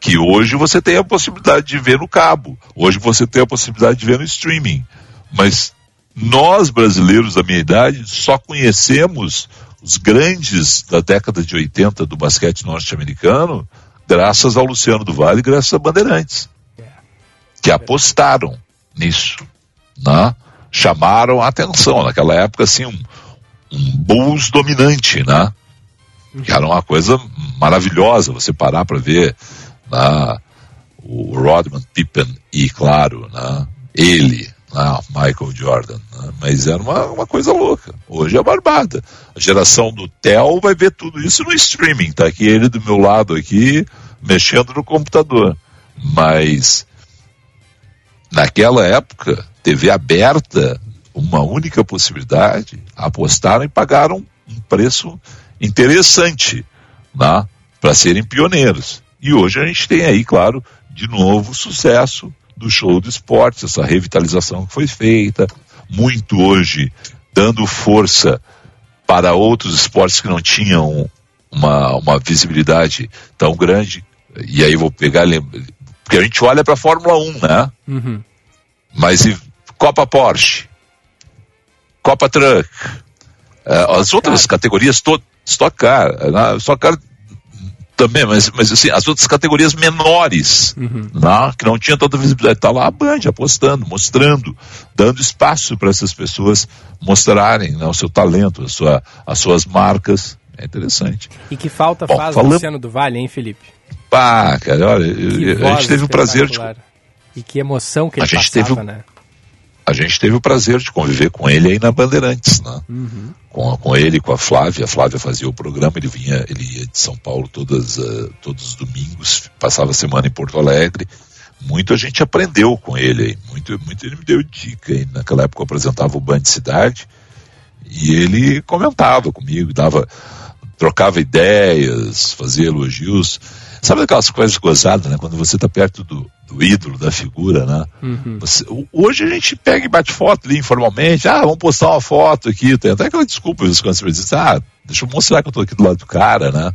que hoje você tem a possibilidade de ver no cabo, hoje você tem a possibilidade de ver no streaming, mas nós brasileiros da minha idade só conhecemos os grandes da década de 80 do basquete norte-americano graças ao Luciano do Vale e graças a Bandeirantes, que apostaram nisso, né? Chamaram a atenção. Naquela época, assim, um, um Bulls dominante, né? Que era uma coisa maravilhosa você parar para ver né? o Rodman Pippen e, claro, né? ele, né? Michael Jordan. Né? Mas era uma, uma coisa louca. Hoje é barbada. A geração do Theo vai ver tudo isso no streaming. Tá aqui ele do meu lado aqui, mexendo no computador. Mas naquela época, TV aberta, uma única possibilidade, apostaram e pagaram um preço interessante né, para serem pioneiros. E hoje a gente tem aí, claro, de novo sucesso do show do esporte, essa revitalização que foi feita, muito hoje dando força para outros esportes que não tinham uma, uma visibilidade tão grande. E aí vou pegar, porque a gente olha para a Fórmula 1, né? Uhum. Mas e Copa Porsche, Copa Truck, uh, as outras categorias todas, Stock Car, né? Stock Car também, mas, mas assim, as outras categorias menores, uhum. né? que não tinha tanta visibilidade, está lá a Band apostando, mostrando, dando espaço para essas pessoas mostrarem né, o seu talento, a sua, as suas marcas. É interessante. E que falta Bom, faz falando... Luciano do Vale, hein, Felipe? Pá, cara, olha, a gente teve o prazer de. E que emoção que ele a gente passava, teve, né? A gente teve o prazer de conviver com ele aí na Bandeirantes, né? Uhum. Com, com ele, com a Flávia. A Flávia fazia o programa, ele vinha, ele ia de São Paulo todas, uh, todos os domingos, passava a semana em Porto Alegre. Muito a gente aprendeu com ele aí, muito, muito ele me deu dica aí. Naquela época eu apresentava o Band Cidade e ele comentava comigo, dava, trocava ideias, fazia elogios. Sabe aquelas coisas gozadas, né? Quando você está perto do, do, ídolo, da figura, né? Uhum. Você, hoje a gente pega e bate foto ali informalmente. Ah, vamos postar uma foto aqui. Tem até aquela desculpa quando você diz, ah, deixa eu mostrar que eu estou aqui do lado do cara, né?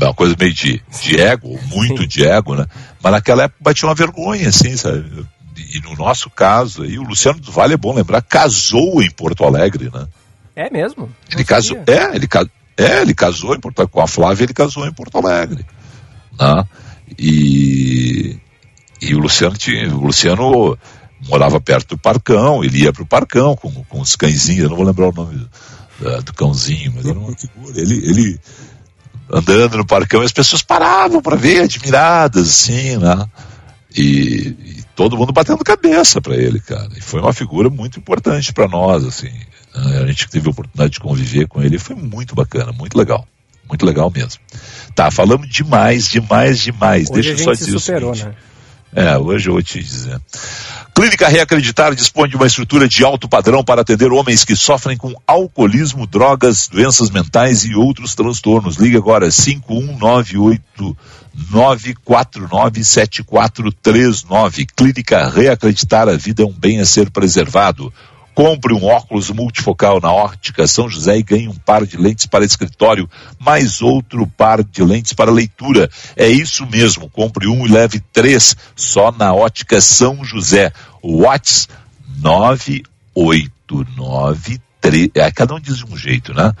É uma coisa meio de, de ego, muito de ego, né? Mas naquela época batia uma vergonha, assim, sabe? E no nosso caso aí, o Luciano do Vale, é bom lembrar, casou em Porto Alegre, né? É mesmo? Ele casou, é, ele, é, ele casou em Porto com a Flávia, ele casou em Porto Alegre. Né? E, e o Luciano, tinha, o Luciano morava perto do Parcão, ele ia para o Parcão com, com os cãezinhos, eu não vou lembrar o nome do, do cãozinho, mas era uma figura. Ele, ele andando no Parcão, as pessoas paravam para ver, admiradas, assim, né? E, e, todo mundo batendo cabeça para ele, cara. E foi uma figura muito importante para nós, assim. Né? A gente teve a oportunidade de conviver com ele, foi muito bacana, muito legal. Muito legal mesmo. Tá, falamos demais, demais, demais. Hoje Deixa eu só dizer superou, o seguinte. Né? É, hoje eu vou te dizer. Clínica Reacreditar dispõe de uma estrutura de alto padrão para atender homens que sofrem com alcoolismo, drogas, doenças mentais e outros transtornos. Ligue agora 5198 9497439. Clínica Reacreditar, a vida é um bem a ser preservado. Compre um óculos multifocal na Ótica São José e ganhe um par de lentes para escritório, mais outro par de lentes para leitura. É isso mesmo, compre um e leve três só na Ótica São José. Whats 989 é, cada um diz de um jeito, né?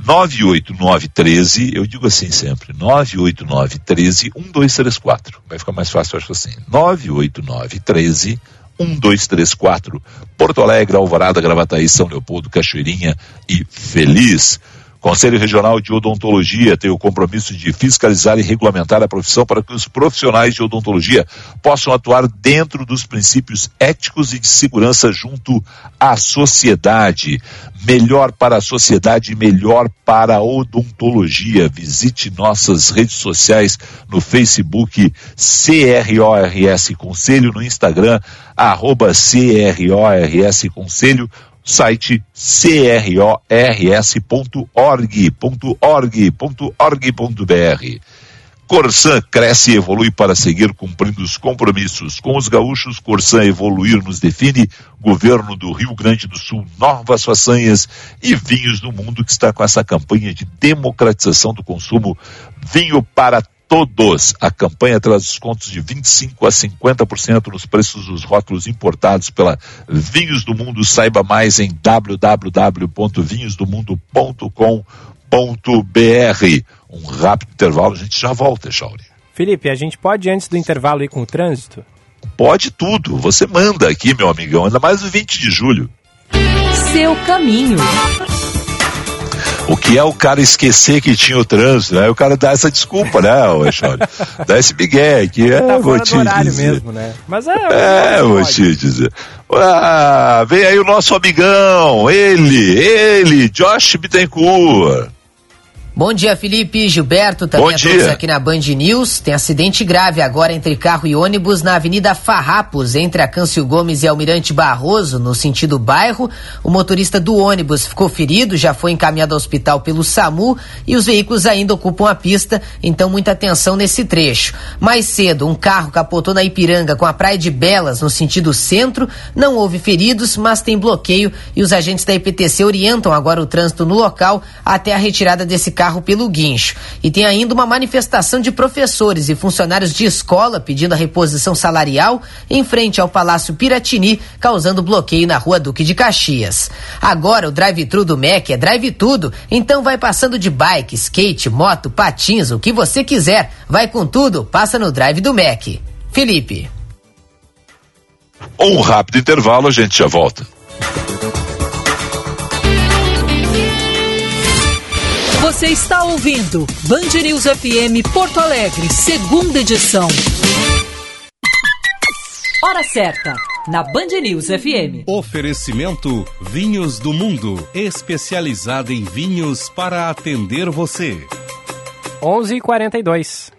98913, eu digo assim sempre, 98913 1234. Vai ficar mais fácil, eu acho assim. 98913 um, dois, três, quatro. Porto Alegre, Alvorada, Gravataí, São Leopoldo, Cachoeirinha e Feliz. Conselho Regional de Odontologia tem o compromisso de fiscalizar e regulamentar a profissão para que os profissionais de odontologia possam atuar dentro dos princípios éticos e de segurança junto à sociedade. Melhor para a sociedade, melhor para a odontologia. Visite nossas redes sociais no Facebook CRORS Conselho, no Instagram arroba CRORS Conselho site crors.org.org.org.br. Corsan cresce e evolui para seguir cumprindo os compromissos. Com os gaúchos, Corsan evoluir nos define. Governo do Rio Grande do Sul, novas façanhas e vinhos do mundo que está com essa campanha de democratização do consumo. Vinho para todos. A campanha traz descontos de 25 a 50% nos preços dos rótulos importados pela Vinhos do Mundo. Saiba mais em www.vinhosdomundo.com.br. Um rápido intervalo, a gente já volta, Chauri. Felipe, a gente pode antes do intervalo ir com o trânsito? Pode tudo. Você manda aqui, meu amigão, ainda mais o 20 de julho. Seu caminho. O que é o cara esquecer que tinha o trânsito, né? O cara dá essa desculpa, né, o Dá esse migué que é, tá vou te dizer. mesmo, né? Mas é, é vou te dizer. Ah, vem aí o nosso amigão, ele, ele, Josh Bittencourt. Bom dia, Felipe, Gilberto, também Bom a todos aqui na Band News. Tem acidente grave agora entre carro e ônibus na Avenida Farrapos, entre a Câncio Gomes e Almirante Barroso, no sentido bairro. O motorista do ônibus ficou ferido, já foi encaminhado ao hospital pelo SAMU e os veículos ainda ocupam a pista, então muita atenção nesse trecho. Mais cedo, um carro capotou na Ipiranga com a Praia de Belas, no sentido centro. Não houve feridos, mas tem bloqueio e os agentes da IPTC orientam agora o trânsito no local até a retirada desse carro carro pelo guincho. E tem ainda uma manifestação de professores e funcionários de escola pedindo a reposição salarial em frente ao Palácio Piratini, causando bloqueio na rua Duque de Caxias. Agora o drive-thru do MEC é drive tudo, então vai passando de bike, skate, moto, patins, o que você quiser. Vai com tudo, passa no drive do MEC. Felipe. Um rápido intervalo, a gente já volta. Você está ouvindo Band News FM Porto Alegre, segunda edição. Hora certa, na Band News FM. Oferecimento Vinhos do Mundo, especializada em vinhos para atender você. 11:42.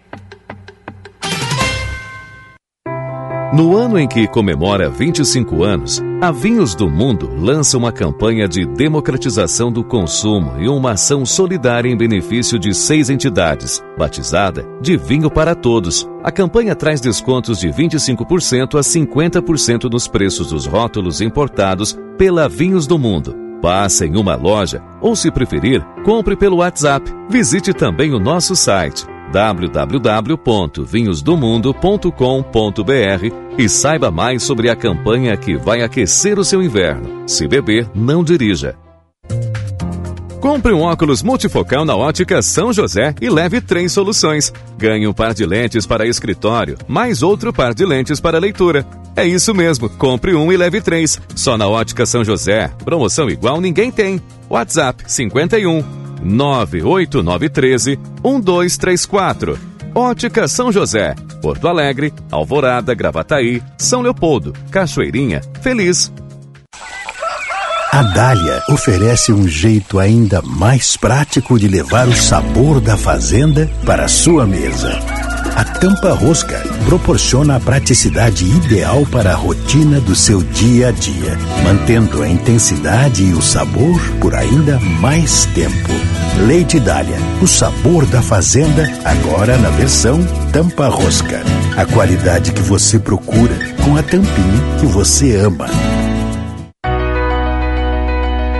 No ano em que comemora 25 anos, a Vinhos do Mundo lança uma campanha de democratização do consumo e uma ação solidária em benefício de seis entidades, batizada de Vinho para Todos. A campanha traz descontos de 25% a 50% nos preços dos rótulos importados pela Vinhos do Mundo. Passe em uma loja ou, se preferir, compre pelo WhatsApp. Visite também o nosso site www.vinhosdomundo.com.br e saiba mais sobre a campanha que vai aquecer o seu inverno. Se beber, não dirija. Compre um óculos multifocal na ótica São José e leve três soluções. Ganhe um par de lentes para escritório, mais outro par de lentes para leitura. É isso mesmo, compre um e leve três. Só na ótica São José. Promoção igual ninguém tem. WhatsApp 51 98913 1234. Ótica São José, Porto Alegre, Alvorada, Gravataí, São Leopoldo, Cachoeirinha, Feliz. A Dália oferece um jeito ainda mais prático de levar o sabor da fazenda para a sua mesa. A tampa rosca proporciona a praticidade ideal para a rotina do seu dia a dia, mantendo a intensidade e o sabor por ainda mais tempo. Leite Dália, o sabor da fazenda, agora na versão tampa rosca. A qualidade que você procura com a tampinha que você ama.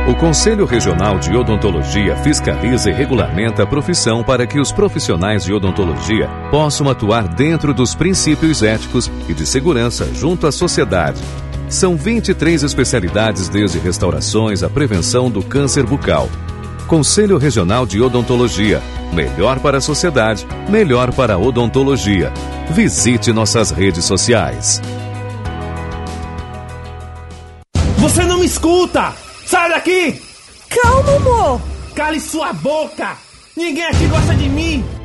O Conselho Regional de Odontologia fiscaliza e regulamenta a profissão para que os profissionais de odontologia possam atuar dentro dos princípios éticos e de segurança junto à sociedade. São 23 especialidades, desde restaurações à prevenção do câncer bucal. Conselho Regional de Odontologia. Melhor para a sociedade, melhor para a odontologia. Visite nossas redes sociais. Você não me escuta! Sai daqui! Calma, amor! Cale sua boca! Ninguém aqui gosta de mim!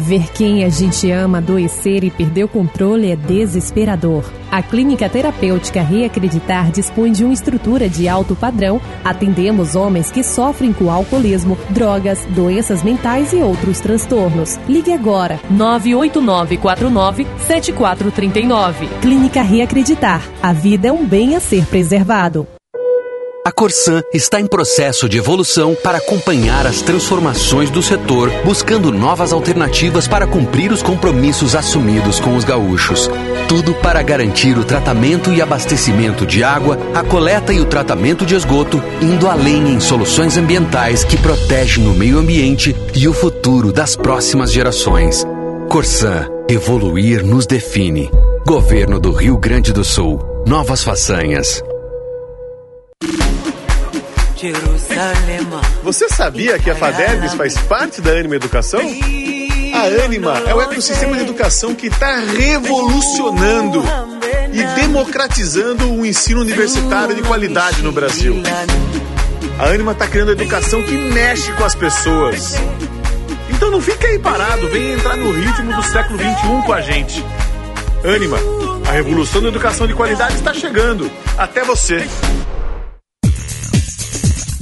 Ver quem a gente ama adoecer e perder o controle é desesperador. A Clínica Terapêutica Reacreditar dispõe de uma estrutura de alto padrão. Atendemos homens que sofrem com alcoolismo, drogas, doenças mentais e outros transtornos. Ligue agora 989497439. Clínica Reacreditar. A vida é um bem a ser preservado. A Corsan está em processo de evolução para acompanhar as transformações do setor, buscando novas alternativas para cumprir os compromissos assumidos com os gaúchos. Tudo para garantir o tratamento e abastecimento de água, a coleta e o tratamento de esgoto, indo além em soluções ambientais que protegem o meio ambiente e o futuro das próximas gerações. Corsan, evoluir nos define. Governo do Rio Grande do Sul. Novas façanhas. Você sabia que a FADERGS faz parte da Anima Educação? A Anima é o ecossistema de educação que está revolucionando e democratizando o ensino universitário de qualidade no Brasil. A Anima está criando educação que mexe com as pessoas. Então não fica aí parado, vem entrar no ritmo do século XXI com a gente. Anima, a revolução da educação de qualidade está chegando. Até você.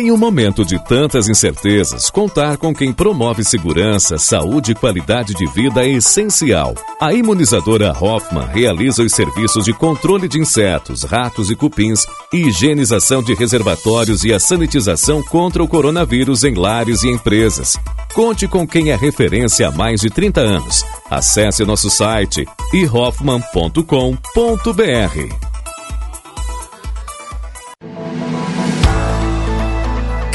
Em um momento de tantas incertezas, contar com quem promove segurança, saúde e qualidade de vida é essencial. A imunizadora Hoffman realiza os serviços de controle de insetos, ratos e cupins, higienização de reservatórios e a sanitização contra o coronavírus em lares e empresas. Conte com quem é referência há mais de 30 anos. Acesse nosso site ihoffman.com.br.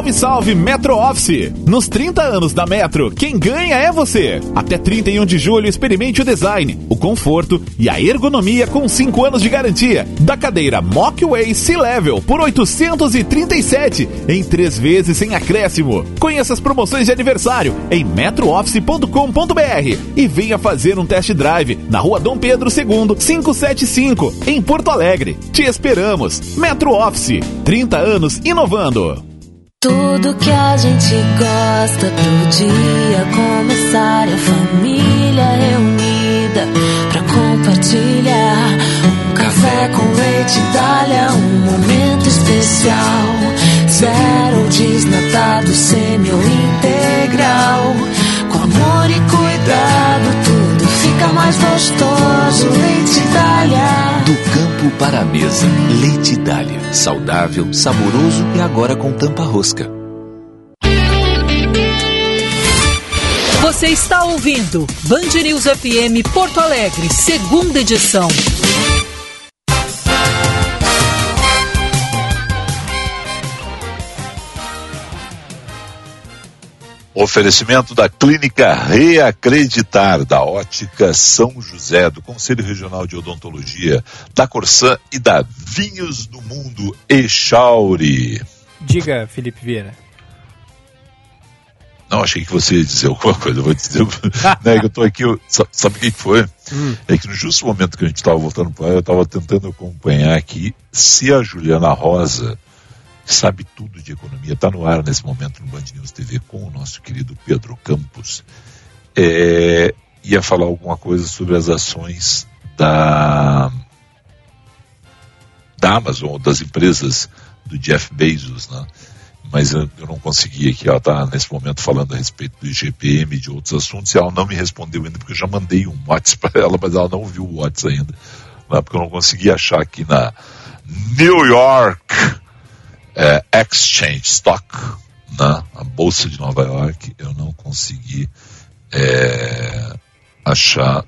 Salve, salve, Metro Office! Nos 30 anos da Metro, quem ganha é você! Até 31 de julho, experimente o design, o conforto e a ergonomia com 5 anos de garantia da cadeira Mockway C-Level por 837 em 3 vezes sem acréscimo. Conheça as promoções de aniversário em metrooffice.com.br e venha fazer um test drive na rua Dom Pedro II, 575, em Porto Alegre. Te esperamos! Metro Office, 30 anos inovando. Tudo que a gente gosta pro dia começar a família reunida pra compartilhar um café com leite Dália, um momento especial. Zero desnatado, para a mesa, leite Dália. Saudável, saboroso e agora com tampa rosca. Você está ouvindo Band News FM Porto Alegre, segunda edição. Oferecimento da Clínica Reacreditar, da Ótica São José, do Conselho Regional de Odontologia, da Corsã e da Vinhos do Mundo Echauri. Diga, Felipe Vieira. Não, achei que você ia dizer alguma coisa. Eu vou dizer. né, que eu tô aqui. Eu, sabe o que foi? Hum. É que no justo momento que a gente estava voltando para eu estava tentando acompanhar aqui se a Juliana Rosa sabe tudo de economia, está no ar nesse momento no Band News TV com o nosso querido Pedro Campos, é, ia falar alguma coisa sobre as ações da, da Amazon, das empresas do Jeff Bezos, né? mas eu, eu não consegui aqui, ela está nesse momento falando a respeito do IGPM e de outros assuntos, e ela não me respondeu ainda, porque eu já mandei um WhatsApp para ela, mas ela não viu o WhatsApp ainda, né? porque eu não consegui achar aqui na New York é, Exchange Stock, né, a Bolsa de Nova York, eu não consegui é, achar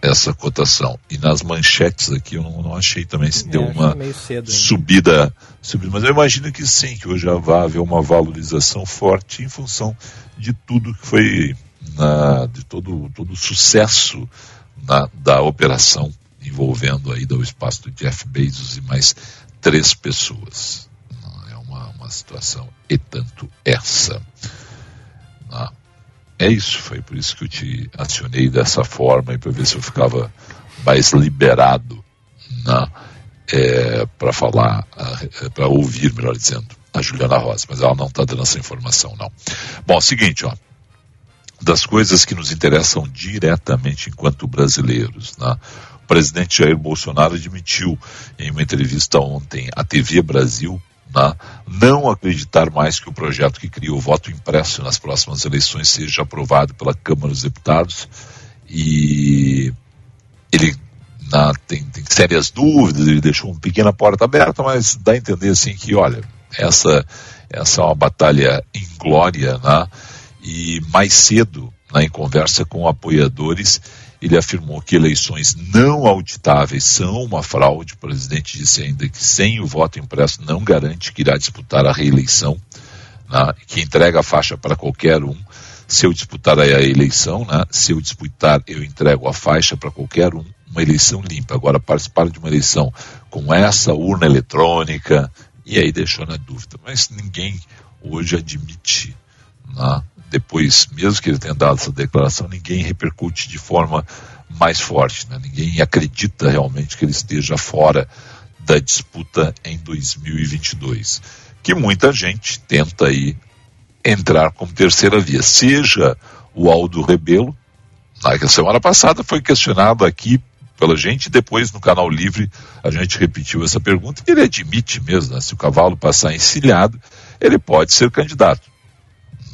essa cotação. E nas manchetes aqui eu não, não achei também se é, deu uma subida, subida. Mas eu imagino que sim, que hoje já vai haver uma valorização forte em função de tudo que foi, na, de todo, todo o sucesso na, da operação envolvendo aí do espaço do Jeff Bezos e mais três pessoas. Uma, situação e tanto essa. Não. É isso, foi por isso que eu te acionei dessa forma para ver se eu ficava mais liberado né, é, para falar, é, para ouvir, melhor dizendo, a Juliana Rosa, mas ela não está dando essa informação, não. Bom, seguinte, ó, das coisas que nos interessam diretamente enquanto brasileiros, né, o presidente Jair Bolsonaro admitiu em uma entrevista ontem à TV Brasil né, não acreditar mais que o projeto que cria o voto impresso nas próximas eleições seja aprovado pela Câmara dos Deputados e ele na, tem, tem, sérias dúvidas, ele deixou uma pequena porta aberta, mas dá a entender assim que, olha, essa, essa é uma batalha inglória, né? e mais cedo, né, em conversa com apoiadores, ele afirmou que eleições não auditáveis são uma fraude. O presidente disse ainda que sem o voto impresso não garante que irá disputar a reeleição, né, que entrega a faixa para qualquer um. Se eu disputar a eleição, né, se eu disputar, eu entrego a faixa para qualquer um. Uma eleição limpa. Agora, participar de uma eleição com essa urna eletrônica, e aí deixou na dúvida. Mas ninguém hoje admite né, depois, mesmo que ele tenha dado essa declaração, ninguém repercute de forma mais forte. Né? Ninguém acredita realmente que ele esteja fora da disputa em 2022. Que muita gente tenta aí entrar como terceira via, seja o Aldo Rebelo, na semana passada foi questionado aqui pela gente, depois no canal Livre a gente repetiu essa pergunta e ele admite mesmo, né? se o cavalo passar encilhado, ele pode ser candidato.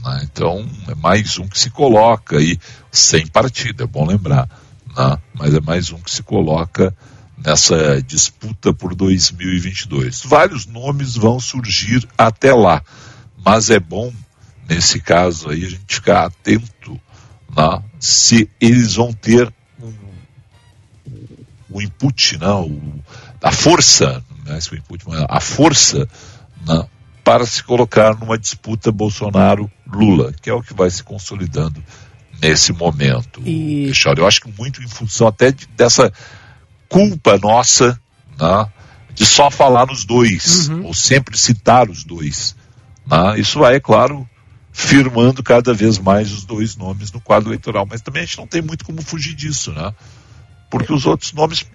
Né? Então, é mais um que se coloca aí, sem partido, é bom lembrar, né? mas é mais um que se coloca nessa disputa por 2022. Vários nomes vão surgir até lá, mas é bom, nesse caso aí, a gente ficar atento né? se eles vão ter o input, né? o, a força, não é o input, mas a força né? Para se colocar numa disputa Bolsonaro-Lula, que é o que vai se consolidando nesse momento. E... Eu acho que muito em função até de, dessa culpa nossa né, de só falar nos dois, uhum. ou sempre citar os dois. Né? Isso vai, é claro, firmando cada vez mais os dois nomes no quadro eleitoral. Mas também a gente não tem muito como fugir disso, né? Porque os outros nomes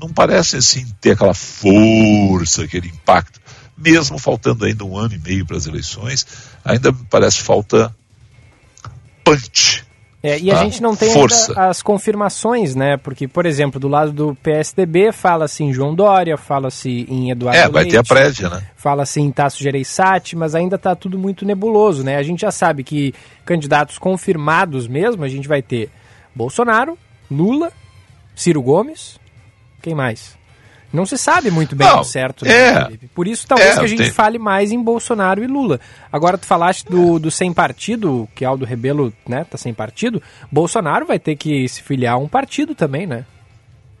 não parecem assim ter aquela força, aquele impacto mesmo faltando ainda um ano e meio para as eleições, ainda parece falta punch. É, e a tá? gente não tem as confirmações, né? Porque, por exemplo, do lado do PSDB fala-se em João Dória, fala-se em Eduardo É, vai Leite, ter a prévia, né? Fala-se em Tasso Gereissati, mas ainda está tudo muito nebuloso, né? A gente já sabe que candidatos confirmados mesmo, a gente vai ter Bolsonaro, Lula, Ciro Gomes, quem mais? Não se sabe muito bem não, certo. Né, é, Por isso, talvez é, que a gente tem... fale mais em Bolsonaro e Lula. Agora, tu falaste do, do sem partido, que Aldo Rebelo né, tá sem partido. Bolsonaro vai ter que se filiar a um partido também, né?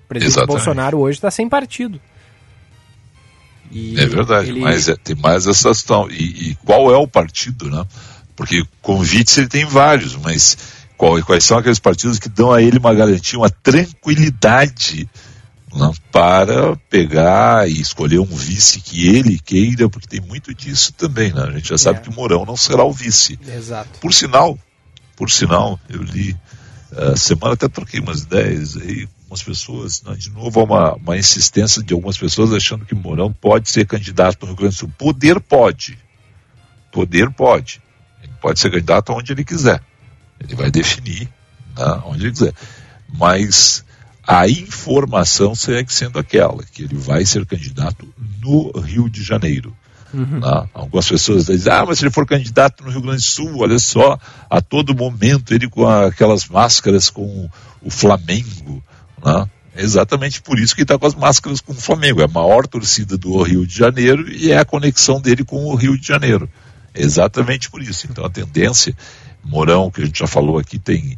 O presidente Exatamente. Bolsonaro hoje está sem partido. E é verdade, ele... mas é, tem mais essa questão. E, e, qual é o partido, né? Porque convites ele tem vários, mas qual, quais são aqueles partidos que dão a ele uma garantia, uma tranquilidade né, para pegar e escolher um vice que ele queira, porque tem muito disso também, né? A gente já sabe é. que o Mourão não será o vice. Exato. Por sinal, por sinal, eu li, uh, semana até troquei umas ideias aí, umas pessoas, né, de novo, uma, uma insistência de algumas pessoas achando que Mourão pode ser candidato no Rio Grande do Sul. Poder pode. Poder pode. Ele pode ser candidato onde ele quiser. Ele vai definir né, onde ele quiser. Mas a informação segue sendo aquela, que ele vai ser candidato no Rio de Janeiro. Uhum. Né? Algumas pessoas dizem, ah, mas se ele for candidato no Rio Grande do Sul, olha só, a todo momento ele com aquelas máscaras com o Flamengo. Né? É exatamente por isso que ele está com as máscaras com o Flamengo. É a maior torcida do Rio de Janeiro e é a conexão dele com o Rio de Janeiro. É exatamente por isso. Então a tendência, Mourão, que a gente já falou aqui, tem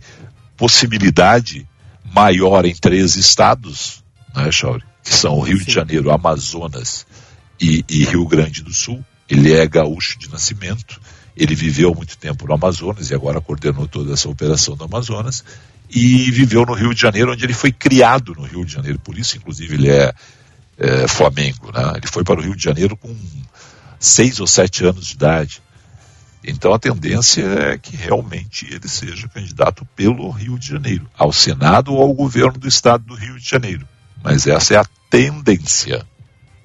possibilidade maior em três estados, né, Chauri? Que são o Rio Sim. de Janeiro, Amazonas e, e Rio Grande do Sul. Ele é gaúcho de nascimento. Ele viveu muito tempo no Amazonas e agora coordenou toda essa operação do Amazonas e viveu no Rio de Janeiro, onde ele foi criado no Rio de Janeiro. Por isso, inclusive, ele é, é Flamengo. Né? Ele foi para o Rio de Janeiro com seis ou sete anos de idade. Então a tendência é que realmente ele seja candidato pelo Rio de Janeiro, ao Senado ou ao governo do estado do Rio de Janeiro. Mas essa é a tendência.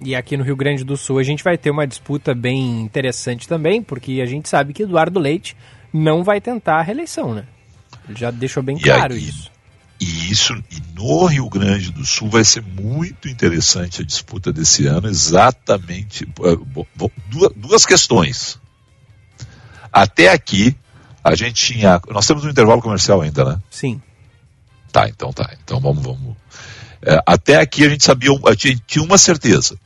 E aqui no Rio Grande do Sul a gente vai ter uma disputa bem interessante também, porque a gente sabe que Eduardo Leite não vai tentar a reeleição, né? Ele já deixou bem claro aí, isso. E isso, e no Rio Grande do Sul vai ser muito interessante a disputa desse ano, exatamente. Eh, duas, duas questões. Até aqui, a gente tinha. Nós temos um intervalo comercial ainda, né? Sim. Tá, então tá. Então vamos. vamos. É, até aqui a gente sabia, a gente tinha uma certeza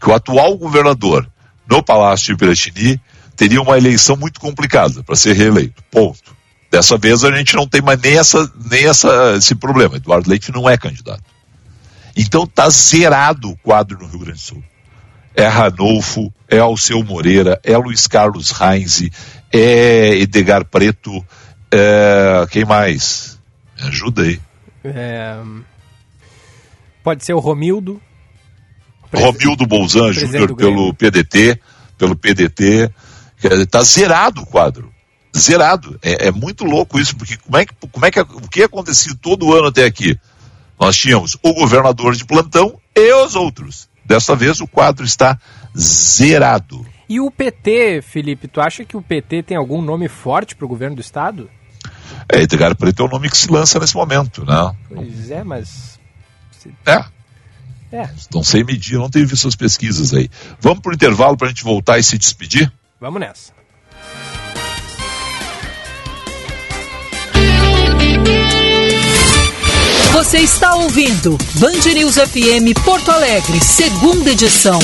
que o atual governador no Palácio de Piratini teria uma eleição muito complicada para ser reeleito. Ponto. Dessa vez a gente não tem mais nem, essa, nem essa, esse problema. Eduardo Leite não é candidato. Então está zerado o quadro no Rio Grande do Sul. É Ranolfo, é Alceu Moreira, é Luiz Carlos Reis, é Edgar Preto, é... quem mais? Me ajuda aí. É... Pode ser o Romildo. Romildo Bolzan Júnior pelo PDT, pelo PDT, está zerado o quadro. Zerado. É, é, muito louco isso, porque como é que, como é que o que aconteceu todo ano até aqui? Nós tínhamos o governador de plantão e os outros. Dessa vez o quadro está zerado. E o PT, Felipe, tu acha que o PT tem algum nome forte para o governo do estado? É, Edgar Preto é o nome que se lança nesse momento, né? Pois é, mas. É. É. Não sei medir, não tenho visto suas pesquisas aí. Vamos para o intervalo para a gente voltar e se despedir? Vamos nessa. Você está ouvindo Band News FM Porto Alegre, segunda edição.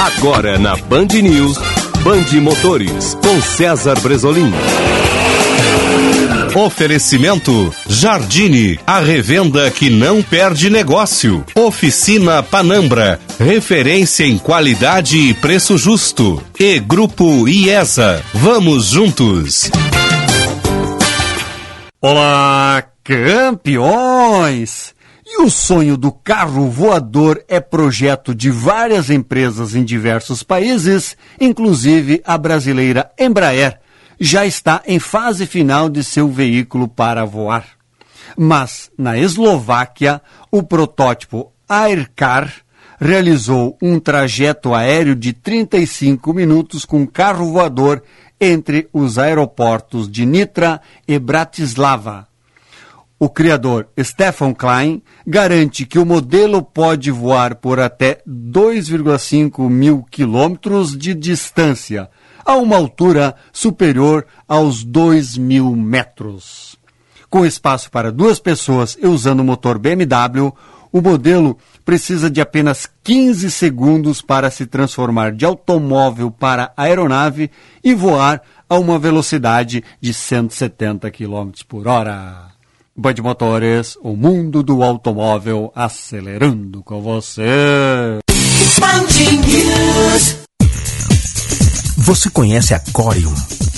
Agora na Band News, Band Motores, com César Bresolim. Oferecimento Jardine, a revenda que não perde negócio. Oficina Panambra, referência em qualidade e preço justo. E Grupo IESA, vamos juntos. Olá, campeões! E o sonho do carro voador é projeto de várias empresas em diversos países, inclusive a brasileira Embraer já está em fase final de seu veículo para voar. Mas, na Eslováquia, o protótipo Aircar realizou um trajeto aéreo de 35 minutos com carro voador entre os aeroportos de Nitra e Bratislava. O criador Stefan Klein garante que o modelo pode voar por até 2,5 mil quilômetros de distância, a uma altura superior aos 2 mil metros. Com espaço para duas pessoas e usando motor BMW, o modelo precisa de apenas 15 segundos para se transformar de automóvel para aeronave e voar a uma velocidade de 170 km por hora. Band Motores, o mundo do automóvel acelerando com você. Você conhece a Corium?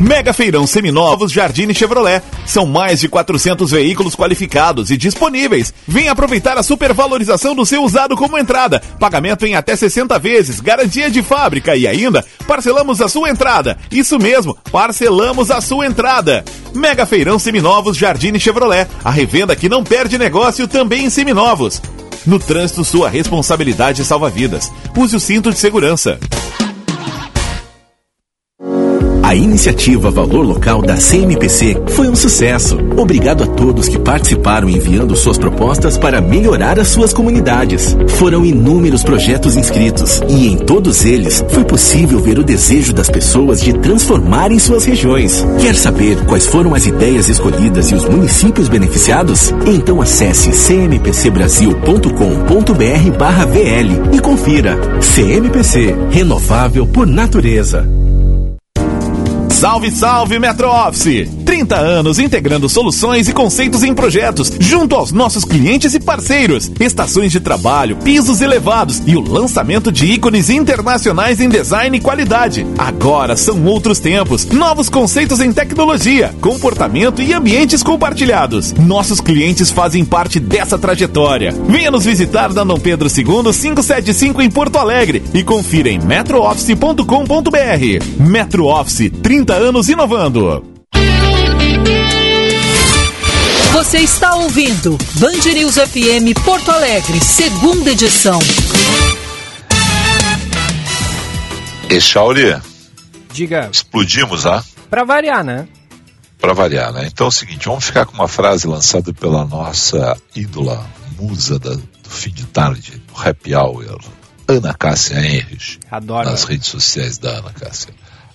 Mega Feirão Seminovos Jardine Chevrolet. São mais de 400 veículos qualificados e disponíveis. Venha aproveitar a supervalorização do seu usado como entrada. Pagamento em até 60 vezes, garantia de fábrica e ainda parcelamos a sua entrada. Isso mesmo, parcelamos a sua entrada. Mega Feirão Seminovos Jardine Chevrolet. A revenda que não perde negócio também em seminovos. No trânsito, sua responsabilidade salva vidas. Use o cinto de segurança. A iniciativa Valor Local da CMPC foi um sucesso. Obrigado a todos que participaram enviando suas propostas para melhorar as suas comunidades. Foram inúmeros projetos inscritos e em todos eles foi possível ver o desejo das pessoas de transformarem suas regiões. Quer saber quais foram as ideias escolhidas e os municípios beneficiados? Então acesse cmpcbrasil.com.br/vl e confira. CMPC, renovável por natureza. Salve, salve, Metro Office! 30 anos integrando soluções e conceitos em projetos, junto aos nossos clientes e parceiros. Estações de trabalho, pisos elevados e o lançamento de ícones internacionais em design e qualidade. Agora são outros tempos, novos conceitos em tecnologia, comportamento e ambientes compartilhados. Nossos clientes fazem parte dessa trajetória. Venha nos visitar na Dom Pedro II 575 em Porto Alegre e confira em metrooffice.com.br. Metro Office, 30 anos inovando. Você está ouvindo Band News FM Porto Alegre, segunda edição. Echauri. Diga. Explodimos, ah? Pra variar, né? Pra variar, né? Então é o seguinte, vamos ficar com uma frase lançada pela nossa ídola, musa da, do fim de tarde, do happy hour, Ana Cássia Henrich. Adoro. Nas redes sociais da Ana Cássia.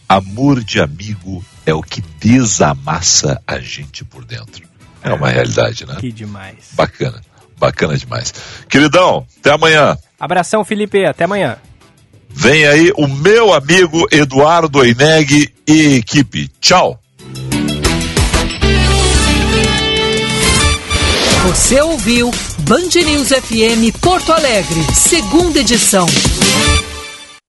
Amor de amigo é o que desamassa a gente por dentro. É uma realidade, né? Que demais. Bacana, bacana demais. Queridão, até amanhã. Abração, Felipe, até amanhã. Vem aí o meu amigo Eduardo Eineg e equipe. Tchau. Você ouviu Band News FM Porto Alegre, segunda edição.